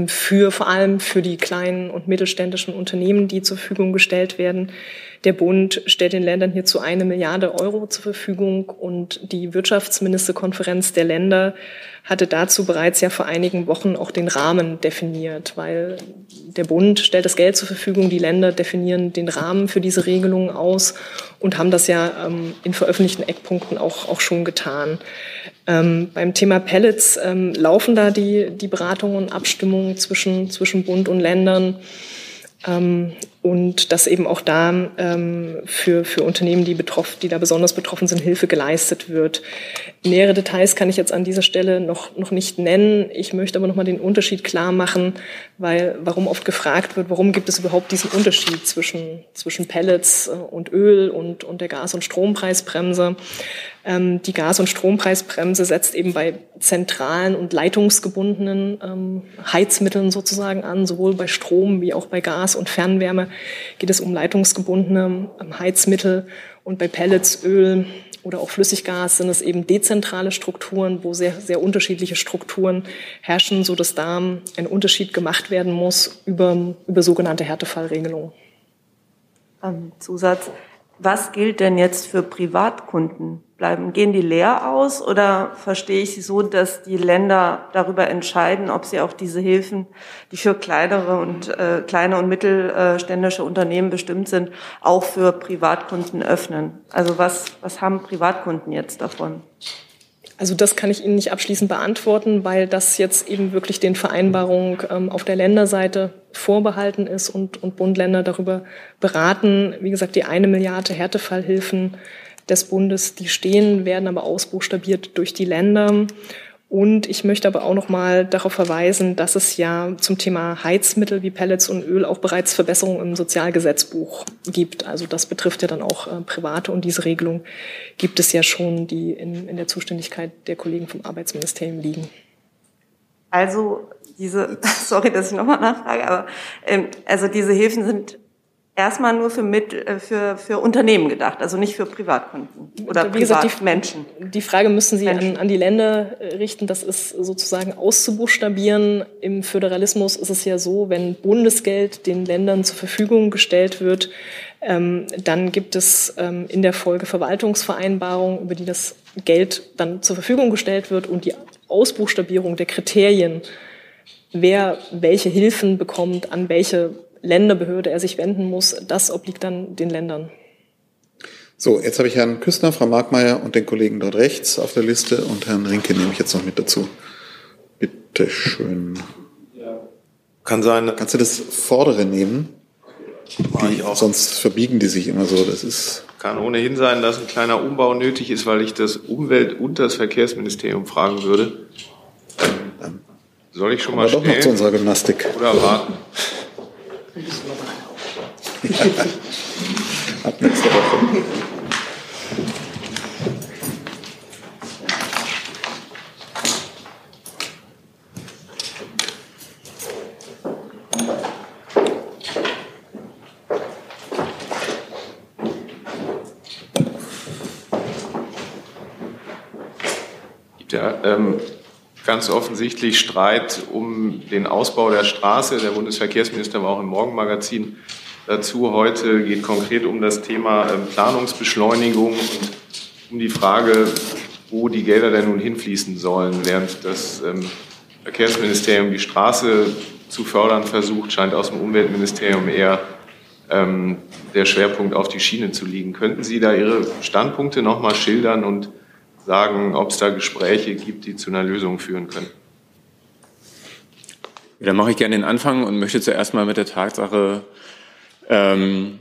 für vor allem für die kleinen und mittelständischen Unternehmen, die zur Verfügung gestellt werden. Der Bund stellt den Ländern hierzu eine Milliarde Euro zur Verfügung und die Wirtschaftsministerkonferenz der Länder hatte dazu bereits ja vor einigen Wochen auch den Rahmen definiert, weil der Bund stellt das Geld zur Verfügung, die Länder definieren den Rahmen für diese Regelungen aus und haben das ja ähm, in veröffentlichten Eckpunkten auch, auch schon getan. Ähm, beim Thema Pellets ähm, laufen da die, die Beratungen und Abstimmungen zwischen, zwischen Bund und Ländern. Und dass eben auch da ähm, für, für Unternehmen, die, betroffen, die da besonders betroffen sind, Hilfe geleistet wird. Nähere Details kann ich jetzt an dieser Stelle noch, noch nicht nennen. Ich möchte aber noch mal den Unterschied klar machen, weil warum oft gefragt wird, warum gibt es überhaupt diesen Unterschied zwischen, zwischen Pellets äh, und Öl und, und der Gas- und Strompreisbremse. Ähm, die Gas- und Strompreisbremse setzt eben bei zentralen und leitungsgebundenen ähm, Heizmitteln sozusagen an, sowohl bei Strom wie auch bei Gas und Fernwärme geht es um leitungsgebundene ähm, Heizmittel und bei Pellets, Öl oder auch Flüssiggas sind es eben dezentrale Strukturen, wo sehr, sehr unterschiedliche Strukturen herrschen, so dass da ein Unterschied gemacht werden muss über, über sogenannte Härtefallregelungen. Ähm, Zusatz. Was gilt denn jetzt für Privatkunden? Bleiben, gehen die leer aus oder verstehe ich Sie so, dass die Länder darüber entscheiden, ob sie auch diese Hilfen, die für kleinere und äh, kleine und mittelständische Unternehmen bestimmt sind, auch für Privatkunden öffnen? Also was, was haben Privatkunden jetzt davon? Also das kann ich Ihnen nicht abschließend beantworten, weil das jetzt eben wirklich den Vereinbarungen ähm, auf der Länderseite vorbehalten ist und, und Bund-Länder darüber beraten. Wie gesagt, die eine Milliarde Härtefallhilfen des Bundes, die stehen, werden aber ausbuchstabiert durch die Länder. Und ich möchte aber auch noch mal darauf verweisen, dass es ja zum Thema Heizmittel wie Pellets und Öl auch bereits Verbesserungen im Sozialgesetzbuch gibt. Also das betrifft ja dann auch äh, Private und diese Regelung gibt es ja schon, die in, in der Zuständigkeit der Kollegen vom Arbeitsministerium liegen. Also diese, sorry, dass ich nochmal nachfrage, aber ähm, also diese Hilfen sind erstmal nur für, mit, äh, für, für Unternehmen gedacht, also nicht für Privatkunden oder Wie gesagt, die, Menschen. Die Frage müssen Sie an, an die Länder äh, richten. Das ist sozusagen auszubuchstabieren. Im Föderalismus ist es ja so, wenn Bundesgeld den Ländern zur Verfügung gestellt wird, ähm, dann gibt es ähm, in der Folge Verwaltungsvereinbarungen, über die das Geld dann zur Verfügung gestellt wird und die Ausbuchstabierung der Kriterien, wer welche Hilfen bekommt, an welche Länderbehörde er sich wenden muss, das obliegt dann den Ländern. So, jetzt habe ich Herrn Küstner, Frau Markmeier und den Kollegen dort rechts auf der Liste und Herrn Rinke nehme ich jetzt noch mit dazu. Bitte schön. Kann sein. Kannst du das vordere nehmen? Die, sonst verbiegen die sich immer so. Das ist kann ohnehin sein, dass ein kleiner Umbau nötig ist, weil ich das Umwelt- und das Verkehrsministerium fragen würde. Soll ich schon mal doch noch zu unserer Gymnastik. Oder warten? Ab nächste Woche. Ja, ähm, ganz offensichtlich Streit um den Ausbau der Straße. Der Bundesverkehrsminister war auch im Morgenmagazin dazu. Heute geht konkret um das Thema ähm, Planungsbeschleunigung und um die Frage, wo die Gelder denn nun hinfließen sollen. Während das ähm, Verkehrsministerium die Straße zu fördern versucht, scheint aus dem Umweltministerium eher ähm, der Schwerpunkt auf die Schiene zu liegen. Könnten Sie da Ihre Standpunkte noch mal schildern und sagen, ob es da Gespräche gibt, die zu einer Lösung führen können. Dann mache ich gerne den Anfang und möchte zuerst mal mit der Tatsache ähm,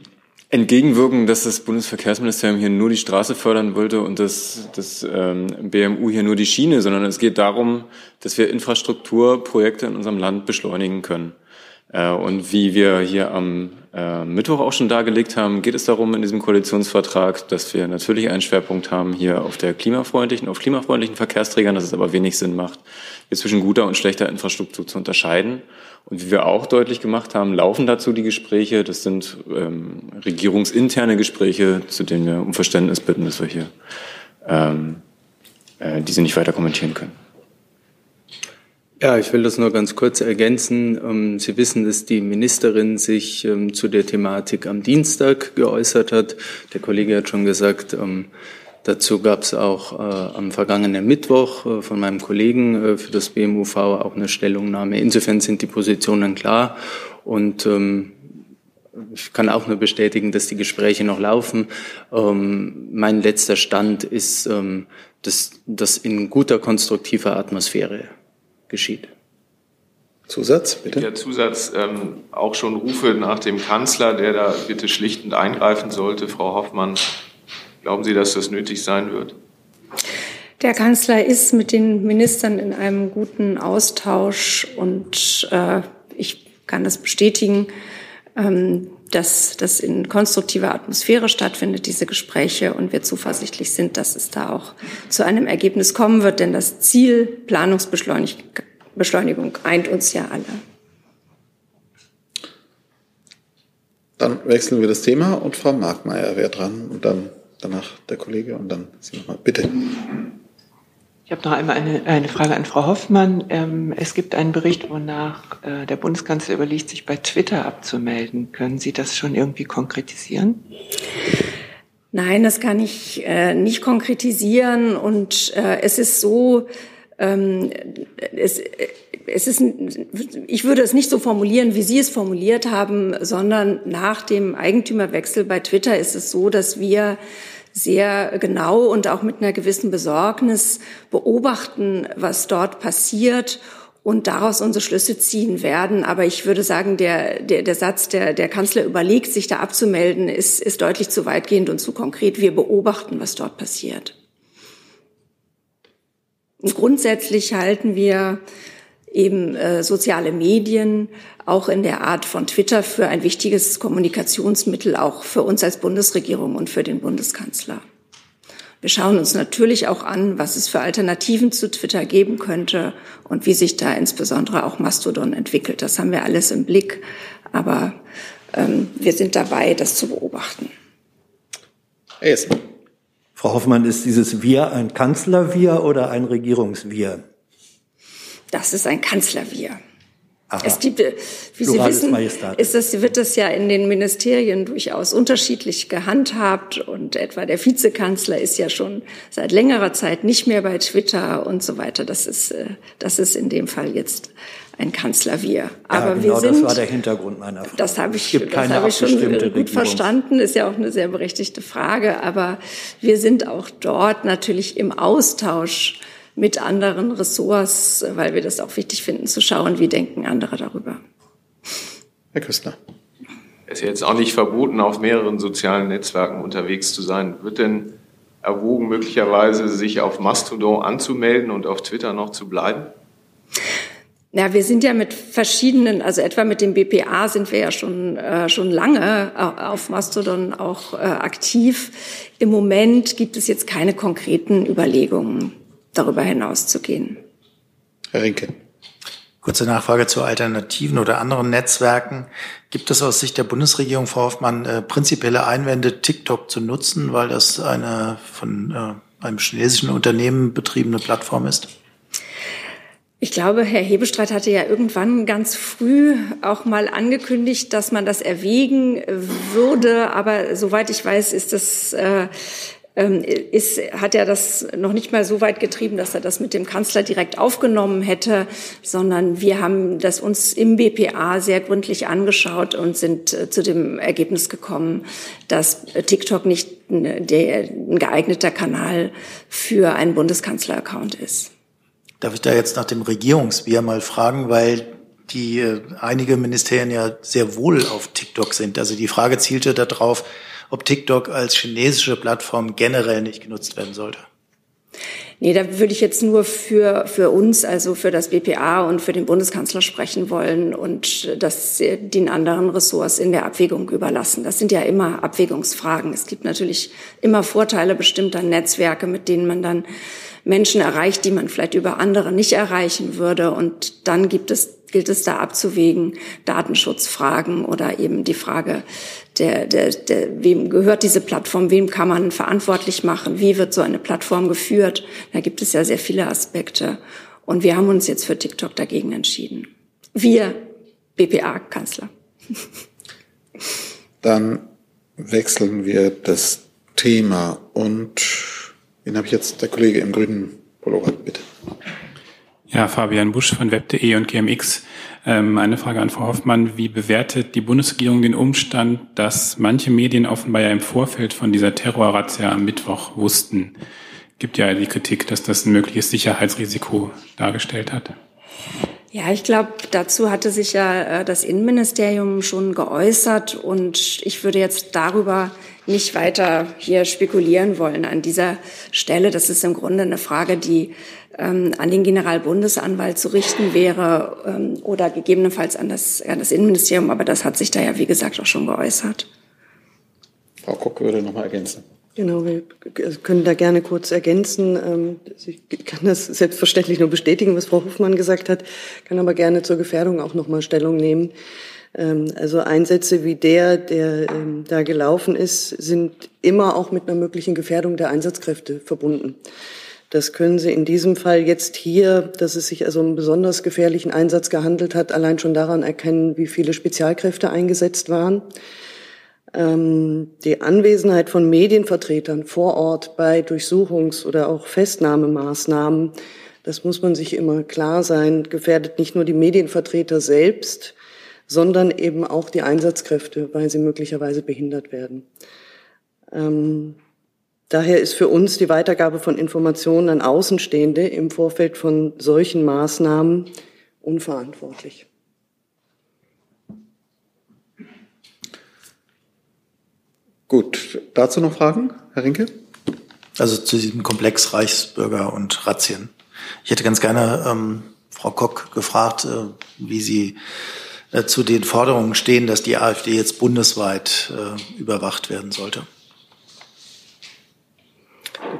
entgegenwirken, dass das Bundesverkehrsministerium hier nur die Straße fördern wollte und das, das ähm, BMU hier nur die Schiene, sondern es geht darum, dass wir Infrastrukturprojekte in unserem Land beschleunigen können. Äh, und wie wir hier am äh, Mittwoch auch schon dargelegt haben, geht es darum in diesem Koalitionsvertrag, dass wir natürlich einen Schwerpunkt haben hier auf der klimafreundlichen, auf klimafreundlichen Verkehrsträgern, dass es aber wenig Sinn macht, hier zwischen guter und schlechter Infrastruktur zu unterscheiden. Und wie wir auch deutlich gemacht haben, laufen dazu die Gespräche. Das sind ähm, regierungsinterne Gespräche, zu denen wir um Verständnis bitten, dass wir hier ähm, äh, diese nicht weiter kommentieren können. Ja, ich will das nur ganz kurz ergänzen. Ähm, Sie wissen, dass die Ministerin sich ähm, zu der Thematik am Dienstag geäußert hat. Der Kollege hat schon gesagt, ähm, dazu gab es auch äh, am vergangenen Mittwoch äh, von meinem Kollegen äh, für das BMUV auch eine Stellungnahme. Insofern sind die Positionen klar und ich kann auch nur bestätigen, dass die Gespräche noch laufen. mein letzter Stand ist, dass das in guter konstruktiver Atmosphäre geschieht. Zusatz, bitte. Der Zusatz, ähm, auch schon Rufe nach dem Kanzler, der da bitte schlichtend eingreifen sollte. Frau Hoffmann, glauben Sie, dass das nötig sein wird? Der Kanzler ist mit den Ministern in einem guten Austausch und äh, ich kann das bestätigen, ähm, dass das in konstruktiver Atmosphäre stattfindet, diese Gespräche, und wir zuversichtlich sind, dass es da auch zu einem Ergebnis kommen wird, denn das Ziel Planungsbeschleunigung eint uns ja alle. Dann wechseln wir das Thema und Frau Markmeier wäre dran und dann danach der Kollege und dann Sie nochmal. Bitte. Ich habe noch einmal eine, eine Frage an Frau Hoffmann. Ähm, es gibt einen Bericht, wonach äh, der Bundeskanzler überlegt, sich bei Twitter abzumelden. Können Sie das schon irgendwie konkretisieren? Nein, das kann ich äh, nicht konkretisieren. Und äh, es ist so, ähm, es, es ist, ich würde es nicht so formulieren, wie Sie es formuliert haben, sondern nach dem Eigentümerwechsel bei Twitter ist es so, dass wir sehr genau und auch mit einer gewissen Besorgnis beobachten, was dort passiert und daraus unsere Schlüsse ziehen werden. Aber ich würde sagen, der, der, der Satz, der, der Kanzler überlegt, sich da abzumelden, ist, ist deutlich zu weitgehend und zu konkret. Wir beobachten, was dort passiert. Und grundsätzlich halten wir eben äh, soziale Medien auch in der Art von Twitter für ein wichtiges Kommunikationsmittel, auch für uns als Bundesregierung und für den Bundeskanzler. Wir schauen uns natürlich auch an, was es für Alternativen zu Twitter geben könnte und wie sich da insbesondere auch Mastodon entwickelt. Das haben wir alles im Blick, aber ähm, wir sind dabei, das zu beobachten. Frau Hoffmann, ist dieses Wir ein Kanzler-Wir oder ein Regierungs-Wir? Das ist ein Kanzler-Wir. Es gibt, äh, wie Sie wissen, ist das, wird das ja in den Ministerien durchaus unterschiedlich gehandhabt und etwa der Vizekanzler ist ja schon seit längerer Zeit nicht mehr bei Twitter und so weiter. Das ist, äh, das ist in dem Fall jetzt ein Kanzler wir. Aber ja, genau, wir sind, das war der Hintergrund meiner Frage. Das habe ich, das habe ich schon gut Regierungs verstanden. Ist ja auch eine sehr berechtigte Frage. Aber wir sind auch dort natürlich im Austausch mit anderen Ressorts, weil wir das auch wichtig finden, zu schauen, wie denken andere darüber. Herr Küstner. Es ist jetzt auch nicht verboten, auf mehreren sozialen Netzwerken unterwegs zu sein. Wird denn erwogen, möglicherweise sich auf Mastodon anzumelden und auf Twitter noch zu bleiben? Ja, wir sind ja mit verschiedenen, also etwa mit dem BPA sind wir ja schon, äh, schon lange äh, auf Mastodon auch äh, aktiv. Im Moment gibt es jetzt keine konkreten Überlegungen darüber hinaus zu gehen. Herr Rinke. Kurze Nachfrage zu Alternativen oder anderen Netzwerken. Gibt es aus Sicht der Bundesregierung, Frau Hoffmann, äh, prinzipielle Einwände, TikTok zu nutzen, weil das eine von äh, einem chinesischen Unternehmen betriebene Plattform ist? Ich glaube, Herr Hebestreit hatte ja irgendwann ganz früh auch mal angekündigt, dass man das erwägen würde. Aber soweit ich weiß, ist das äh, ist, hat er das noch nicht mal so weit getrieben, dass er das mit dem Kanzler direkt aufgenommen hätte, sondern wir haben das uns im BPA sehr gründlich angeschaut und sind äh, zu dem Ergebnis gekommen, dass TikTok nicht der, ein geeigneter Kanal für einen Bundeskanzler-Account ist. Darf ich da jetzt nach dem Regierungsbier mal fragen, weil die äh, einige Ministerien ja sehr wohl auf TikTok sind. Also die Frage zielte darauf, ob TikTok als chinesische Plattform generell nicht genutzt werden sollte. Nee, da würde ich jetzt nur für, für uns, also für das BPA und für den Bundeskanzler sprechen wollen und das den anderen Ressorts in der Abwägung überlassen. Das sind ja immer Abwägungsfragen. Es gibt natürlich immer Vorteile bestimmter Netzwerke, mit denen man dann Menschen erreicht, die man vielleicht über andere nicht erreichen würde. Und dann gibt es, gilt es da abzuwägen, Datenschutzfragen oder eben die Frage, der, der, der, wem gehört diese Plattform, wem kann man verantwortlich machen, wie wird so eine Plattform geführt. Da gibt es ja sehr viele Aspekte. Und wir haben uns jetzt für TikTok dagegen entschieden. Wir, BPA-Kanzler. Dann wechseln wir das Thema und Wen habe ich jetzt? Der Kollege im grünen Pullover, bitte. Ja, Fabian Busch von web.de und GMX. Ähm, eine Frage an Frau Hoffmann. Wie bewertet die Bundesregierung den Umstand, dass manche Medien offenbar ja im Vorfeld von dieser Terrorrazzia am Mittwoch wussten? Gibt ja die Kritik, dass das ein mögliches Sicherheitsrisiko dargestellt hat. Ja, ich glaube, dazu hatte sich ja äh, das Innenministerium schon geäußert und ich würde jetzt darüber nicht weiter hier spekulieren wollen an dieser Stelle. Das ist im Grunde eine Frage, die ähm, an den Generalbundesanwalt zu richten wäre ähm, oder gegebenenfalls an das, an das Innenministerium. Aber das hat sich da ja, wie gesagt, auch schon geäußert. Frau Kock würde noch mal ergänzen. Genau, wir können da gerne kurz ergänzen. Ähm, ich kann das selbstverständlich nur bestätigen, was Frau Hofmann gesagt hat, kann aber gerne zur Gefährdung auch noch mal Stellung nehmen. Ähm, also Einsätze wie der, der ähm, da gelaufen ist, sind immer auch mit einer möglichen Gefährdung der Einsatzkräfte verbunden. Das können Sie in diesem Fall jetzt hier, dass es sich also um einen besonders gefährlichen Einsatz gehandelt hat, allein schon daran erkennen, wie viele Spezialkräfte eingesetzt waren. Ähm, die Anwesenheit von Medienvertretern vor Ort bei Durchsuchungs- oder auch Festnahmemaßnahmen, das muss man sich immer klar sein, gefährdet nicht nur die Medienvertreter selbst, sondern eben auch die Einsatzkräfte, weil sie möglicherweise behindert werden. Ähm, daher ist für uns die Weitergabe von Informationen an Außenstehende im Vorfeld von solchen Maßnahmen unverantwortlich. Gut, dazu noch Fragen, Herr Rinke? Also zu diesem Komplex Reichsbürger und Razzien. Ich hätte ganz gerne ähm, Frau Kock gefragt, äh, wie sie zu den Forderungen stehen, dass die AfD jetzt bundesweit äh, überwacht werden sollte?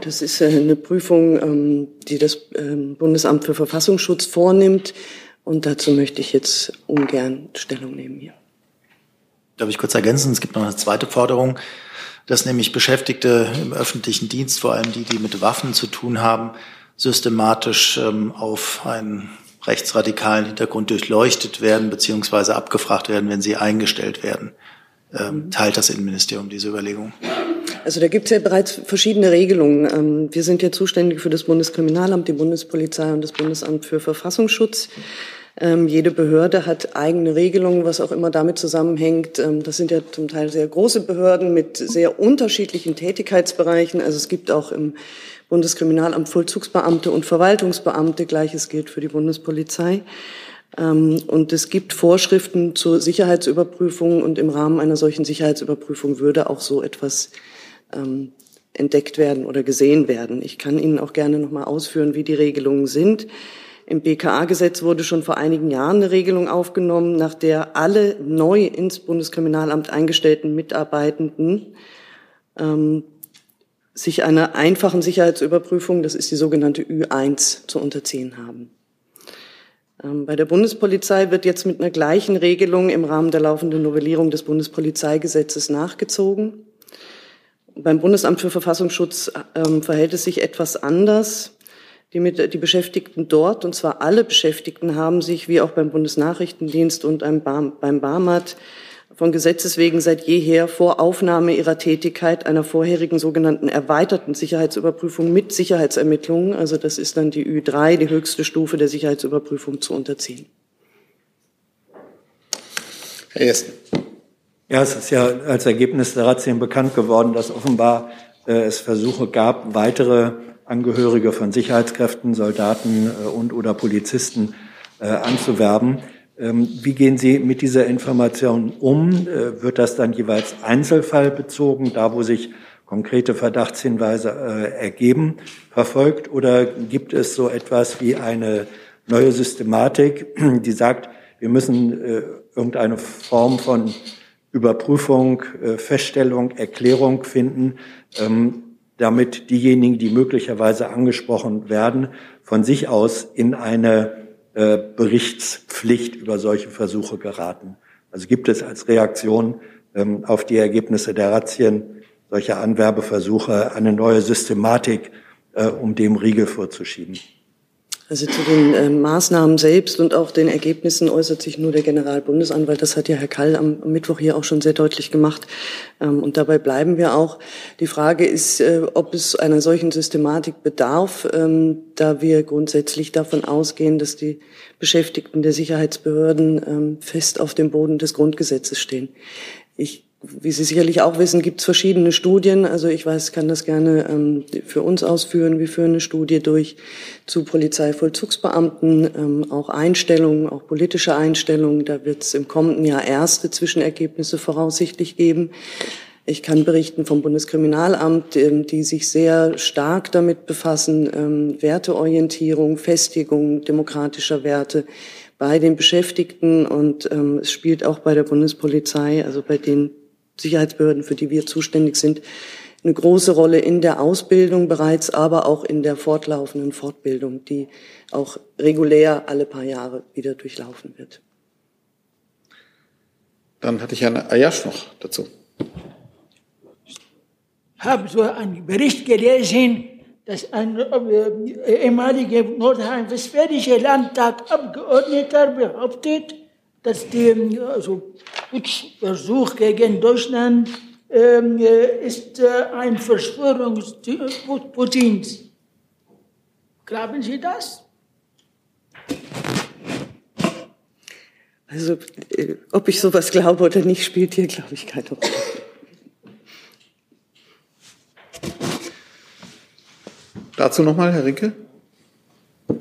Das ist eine Prüfung, ähm, die das ähm, Bundesamt für Verfassungsschutz vornimmt. Und dazu möchte ich jetzt ungern Stellung nehmen hier. Darf ich kurz ergänzen? Es gibt noch eine zweite Forderung, dass nämlich Beschäftigte im öffentlichen Dienst, vor allem die, die mit Waffen zu tun haben, systematisch ähm, auf einen rechtsradikalen Hintergrund durchleuchtet werden beziehungsweise abgefragt werden, wenn sie eingestellt werden. Ähm, teilt das Innenministerium diese Überlegung? Also da gibt es ja bereits verschiedene Regelungen. Ähm, wir sind ja zuständig für das Bundeskriminalamt, die Bundespolizei und das Bundesamt für Verfassungsschutz. Ähm, jede Behörde hat eigene Regelungen, was auch immer damit zusammenhängt. Ähm, das sind ja zum Teil sehr große Behörden mit sehr unterschiedlichen Tätigkeitsbereichen. Also es gibt auch im Bundeskriminalamt Vollzugsbeamte und Verwaltungsbeamte. Gleiches gilt für die Bundespolizei. Ähm, und es gibt Vorschriften zur Sicherheitsüberprüfung und im Rahmen einer solchen Sicherheitsüberprüfung würde auch so etwas ähm, entdeckt werden oder gesehen werden. Ich kann Ihnen auch gerne noch mal ausführen, wie die Regelungen sind. Im BKA-Gesetz wurde schon vor einigen Jahren eine Regelung aufgenommen, nach der alle neu ins Bundeskriminalamt eingestellten Mitarbeitenden ähm, sich einer einfachen Sicherheitsüberprüfung, das ist die sogenannte Ü1, zu unterziehen haben. Ähm, bei der Bundespolizei wird jetzt mit einer gleichen Regelung im Rahmen der laufenden Novellierung des Bundespolizeigesetzes nachgezogen. Beim Bundesamt für Verfassungsschutz ähm, verhält es sich etwas anders. Die, mit, die Beschäftigten dort, und zwar alle Beschäftigten, haben sich wie auch beim Bundesnachrichtendienst und beim, BAMAT von Gesetzes wegen seit jeher vor Aufnahme ihrer Tätigkeit einer vorherigen sogenannten erweiterten Sicherheitsüberprüfung mit Sicherheitsermittlungen, also das ist dann die Ü3, die höchste Stufe der Sicherheitsüberprüfung, zu unterziehen. Herr Jessen. Ja, es ist ja als Ergebnis der Razzien bekannt geworden, dass offenbar äh, es Versuche gab, weitere Angehörige von Sicherheitskräften, Soldaten äh, und oder Polizisten äh, anzuwerben. Ähm, wie gehen Sie mit dieser Information um? Äh, wird das dann jeweils einzelfallbezogen, da wo sich konkrete Verdachtshinweise äh, ergeben, verfolgt? Oder gibt es so etwas wie eine neue Systematik, die sagt, wir müssen äh, irgendeine Form von Überprüfung, Feststellung, Erklärung finden, ähm, damit diejenigen, die möglicherweise angesprochen werden, von sich aus in eine äh, Berichtspflicht über solche Versuche geraten. Also gibt es als Reaktion ähm, auf die Ergebnisse der Razzien solcher Anwerbeversuche eine neue Systematik, äh, um dem Riegel vorzuschieben. Also zu den äh, Maßnahmen selbst und auch den Ergebnissen äußert sich nur der Generalbundesanwalt. Das hat ja Herr Kall am, am Mittwoch hier auch schon sehr deutlich gemacht. Ähm, und dabei bleiben wir auch. Die Frage ist, äh, ob es einer solchen Systematik bedarf, ähm, da wir grundsätzlich davon ausgehen, dass die Beschäftigten der Sicherheitsbehörden ähm, fest auf dem Boden des Grundgesetzes stehen. Wie Sie sicherlich auch wissen, gibt es verschiedene Studien. Also ich weiß, kann das gerne ähm, für uns ausführen. Wir führen eine Studie durch zu Polizeivollzugsbeamten, ähm, auch Einstellungen, auch politische Einstellungen. Da wird es im kommenden Jahr erste Zwischenergebnisse voraussichtlich geben. Ich kann berichten vom Bundeskriminalamt, ähm, die sich sehr stark damit befassen, ähm, Werteorientierung, Festigung demokratischer Werte bei den Beschäftigten und ähm, es spielt auch bei der Bundespolizei, also bei den Sicherheitsbehörden, für die wir zuständig sind, eine große Rolle in der Ausbildung bereits, aber auch in der fortlaufenden Fortbildung, die auch regulär alle paar Jahre wieder durchlaufen wird. Dann hatte ich Herrn Ayash noch dazu. Ich habe so einen Bericht gelesen, dass ein äh, ehemaliger nordrhein-westfälischer Landtagabgeordneter behauptet, dass der also Putschversuch gegen Deutschland ähm, äh, ist äh, ein Verschwörung Putins. Glauben Sie das? Also, äh, ob ich sowas glaube oder nicht, spielt hier, glaube ich, keine Rolle. Dazu nochmal, Herr Rinke.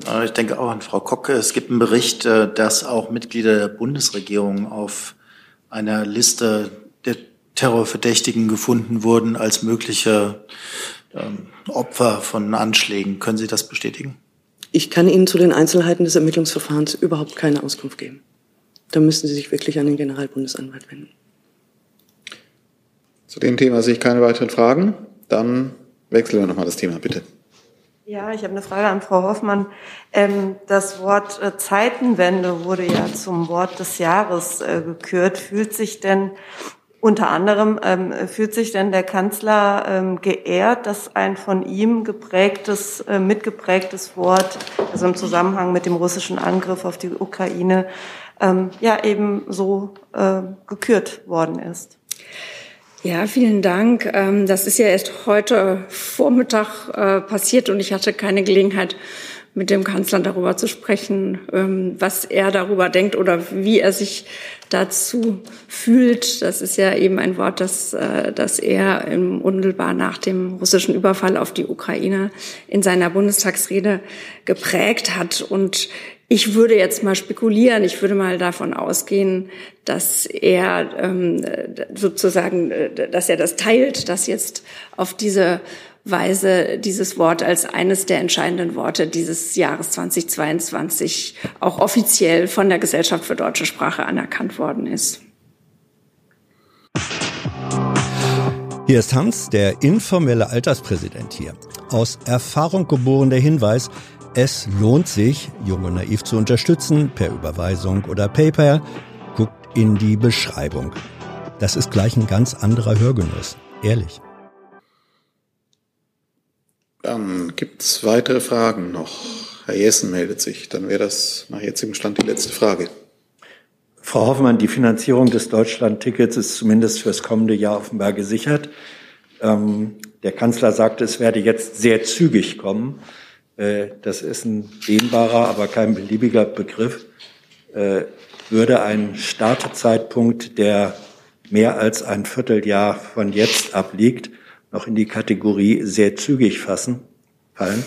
Äh, ich denke auch an Frau Kocke. Es gibt einen Bericht, äh, dass auch Mitglieder der Bundesregierung auf einer Liste der Terrorverdächtigen gefunden wurden als mögliche ähm, Opfer von Anschlägen. Können Sie das bestätigen? Ich kann Ihnen zu den Einzelheiten des Ermittlungsverfahrens überhaupt keine Auskunft geben. Da müssen Sie sich wirklich an den Generalbundesanwalt wenden. Zu dem Thema sehe ich keine weiteren Fragen. Dann wechseln wir nochmal das Thema, bitte. Ja, ich habe eine Frage an Frau Hoffmann. Ähm, das Wort äh, Zeitenwende wurde ja zum Wort des Jahres äh, gekürt. Fühlt sich denn unter anderem ähm, fühlt sich denn der Kanzler ähm, geehrt, dass ein von ihm geprägtes, äh, mitgeprägtes Wort, also im Zusammenhang mit dem russischen Angriff auf die Ukraine, ähm, ja eben so äh, gekürt worden ist? Ja, vielen Dank. Ähm, das ist ja erst heute Vormittag äh, passiert und ich hatte keine Gelegenheit, mit dem Kanzler darüber zu sprechen, ähm, was er darüber denkt oder wie er sich dazu fühlt. Das ist ja eben ein Wort, das, äh, das er unmittelbar nach dem russischen Überfall auf die Ukraine in seiner Bundestagsrede geprägt hat. Und ich würde jetzt mal spekulieren, ich würde mal davon ausgehen, dass er ähm, sozusagen, äh, dass er das teilt, dass jetzt auf diese Weise dieses Wort als eines der entscheidenden Worte dieses Jahres 2022 auch offiziell von der Gesellschaft für deutsche Sprache anerkannt worden ist. Hier ist Hans, der informelle Alterspräsident hier. Aus Erfahrung geboren der Hinweis, es lohnt sich, Jung und Naiv zu unterstützen, per Überweisung oder PayPal. Guckt in die Beschreibung. Das ist gleich ein ganz anderer Hörgenuss. Ehrlich. Dann gibt es weitere Fragen noch. Herr Jessen meldet sich. Dann wäre das nach jetzigem Stand die letzte Frage. Frau Hoffmann, die Finanzierung des Deutschland-Tickets ist zumindest fürs kommende Jahr offenbar gesichert. Ähm, der Kanzler sagte, es werde jetzt sehr zügig kommen. Äh, das ist ein dehnbarer, aber kein beliebiger Begriff. Äh, würde ein Startzeitpunkt, der mehr als ein Vierteljahr von jetzt abliegt, noch in die Kategorie sehr zügig fassen, fallen?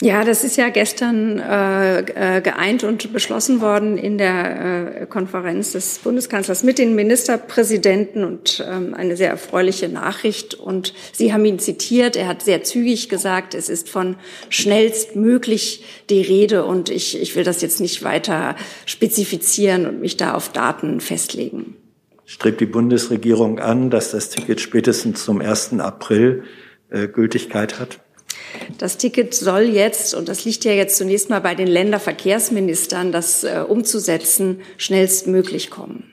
Ja, das ist ja gestern äh, äh, geeint und beschlossen worden in der äh, Konferenz des Bundeskanzlers mit den Ministerpräsidenten und ähm, eine sehr erfreuliche Nachricht. Und Sie haben ihn zitiert. Er hat sehr zügig gesagt, es ist von schnellstmöglich die Rede. Und ich, ich will das jetzt nicht weiter spezifizieren und mich da auf Daten festlegen. Strebt die Bundesregierung an, dass das Ticket spätestens zum 1. April äh, Gültigkeit hat? Das Ticket soll jetzt, und das liegt ja jetzt zunächst mal bei den Länderverkehrsministern, das äh, umzusetzen, schnellstmöglich kommen.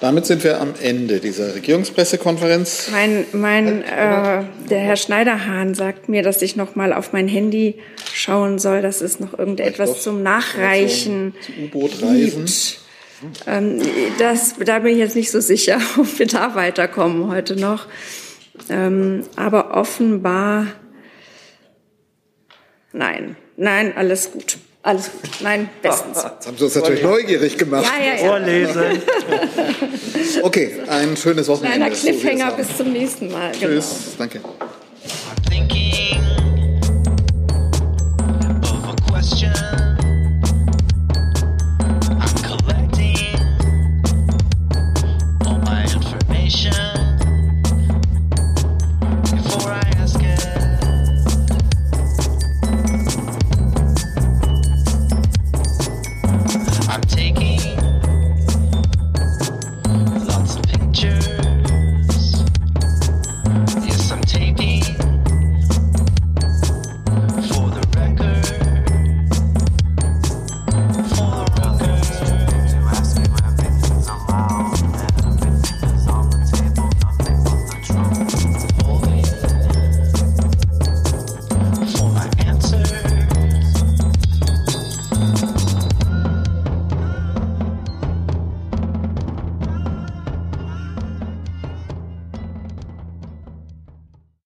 Damit sind wir am Ende dieser Regierungspressekonferenz. Mein, mein, äh, der Herr Schneiderhahn sagt mir, dass ich noch mal auf mein Handy schauen soll, dass es noch irgendetwas zum Nachreichen gibt. Ähm, das, da bin ich jetzt nicht so sicher, ob wir da weiterkommen heute noch. Ähm, aber offenbar, nein, nein, alles gut. Alles gut. Nein, bestens. Jetzt haben Sie uns natürlich neugierig gemacht. Ja, ja, ja. Vorlesen. okay, ein schönes Wochenende. Kleiner Cliffhanger bis zum nächsten Mal. Tschüss, genau. danke.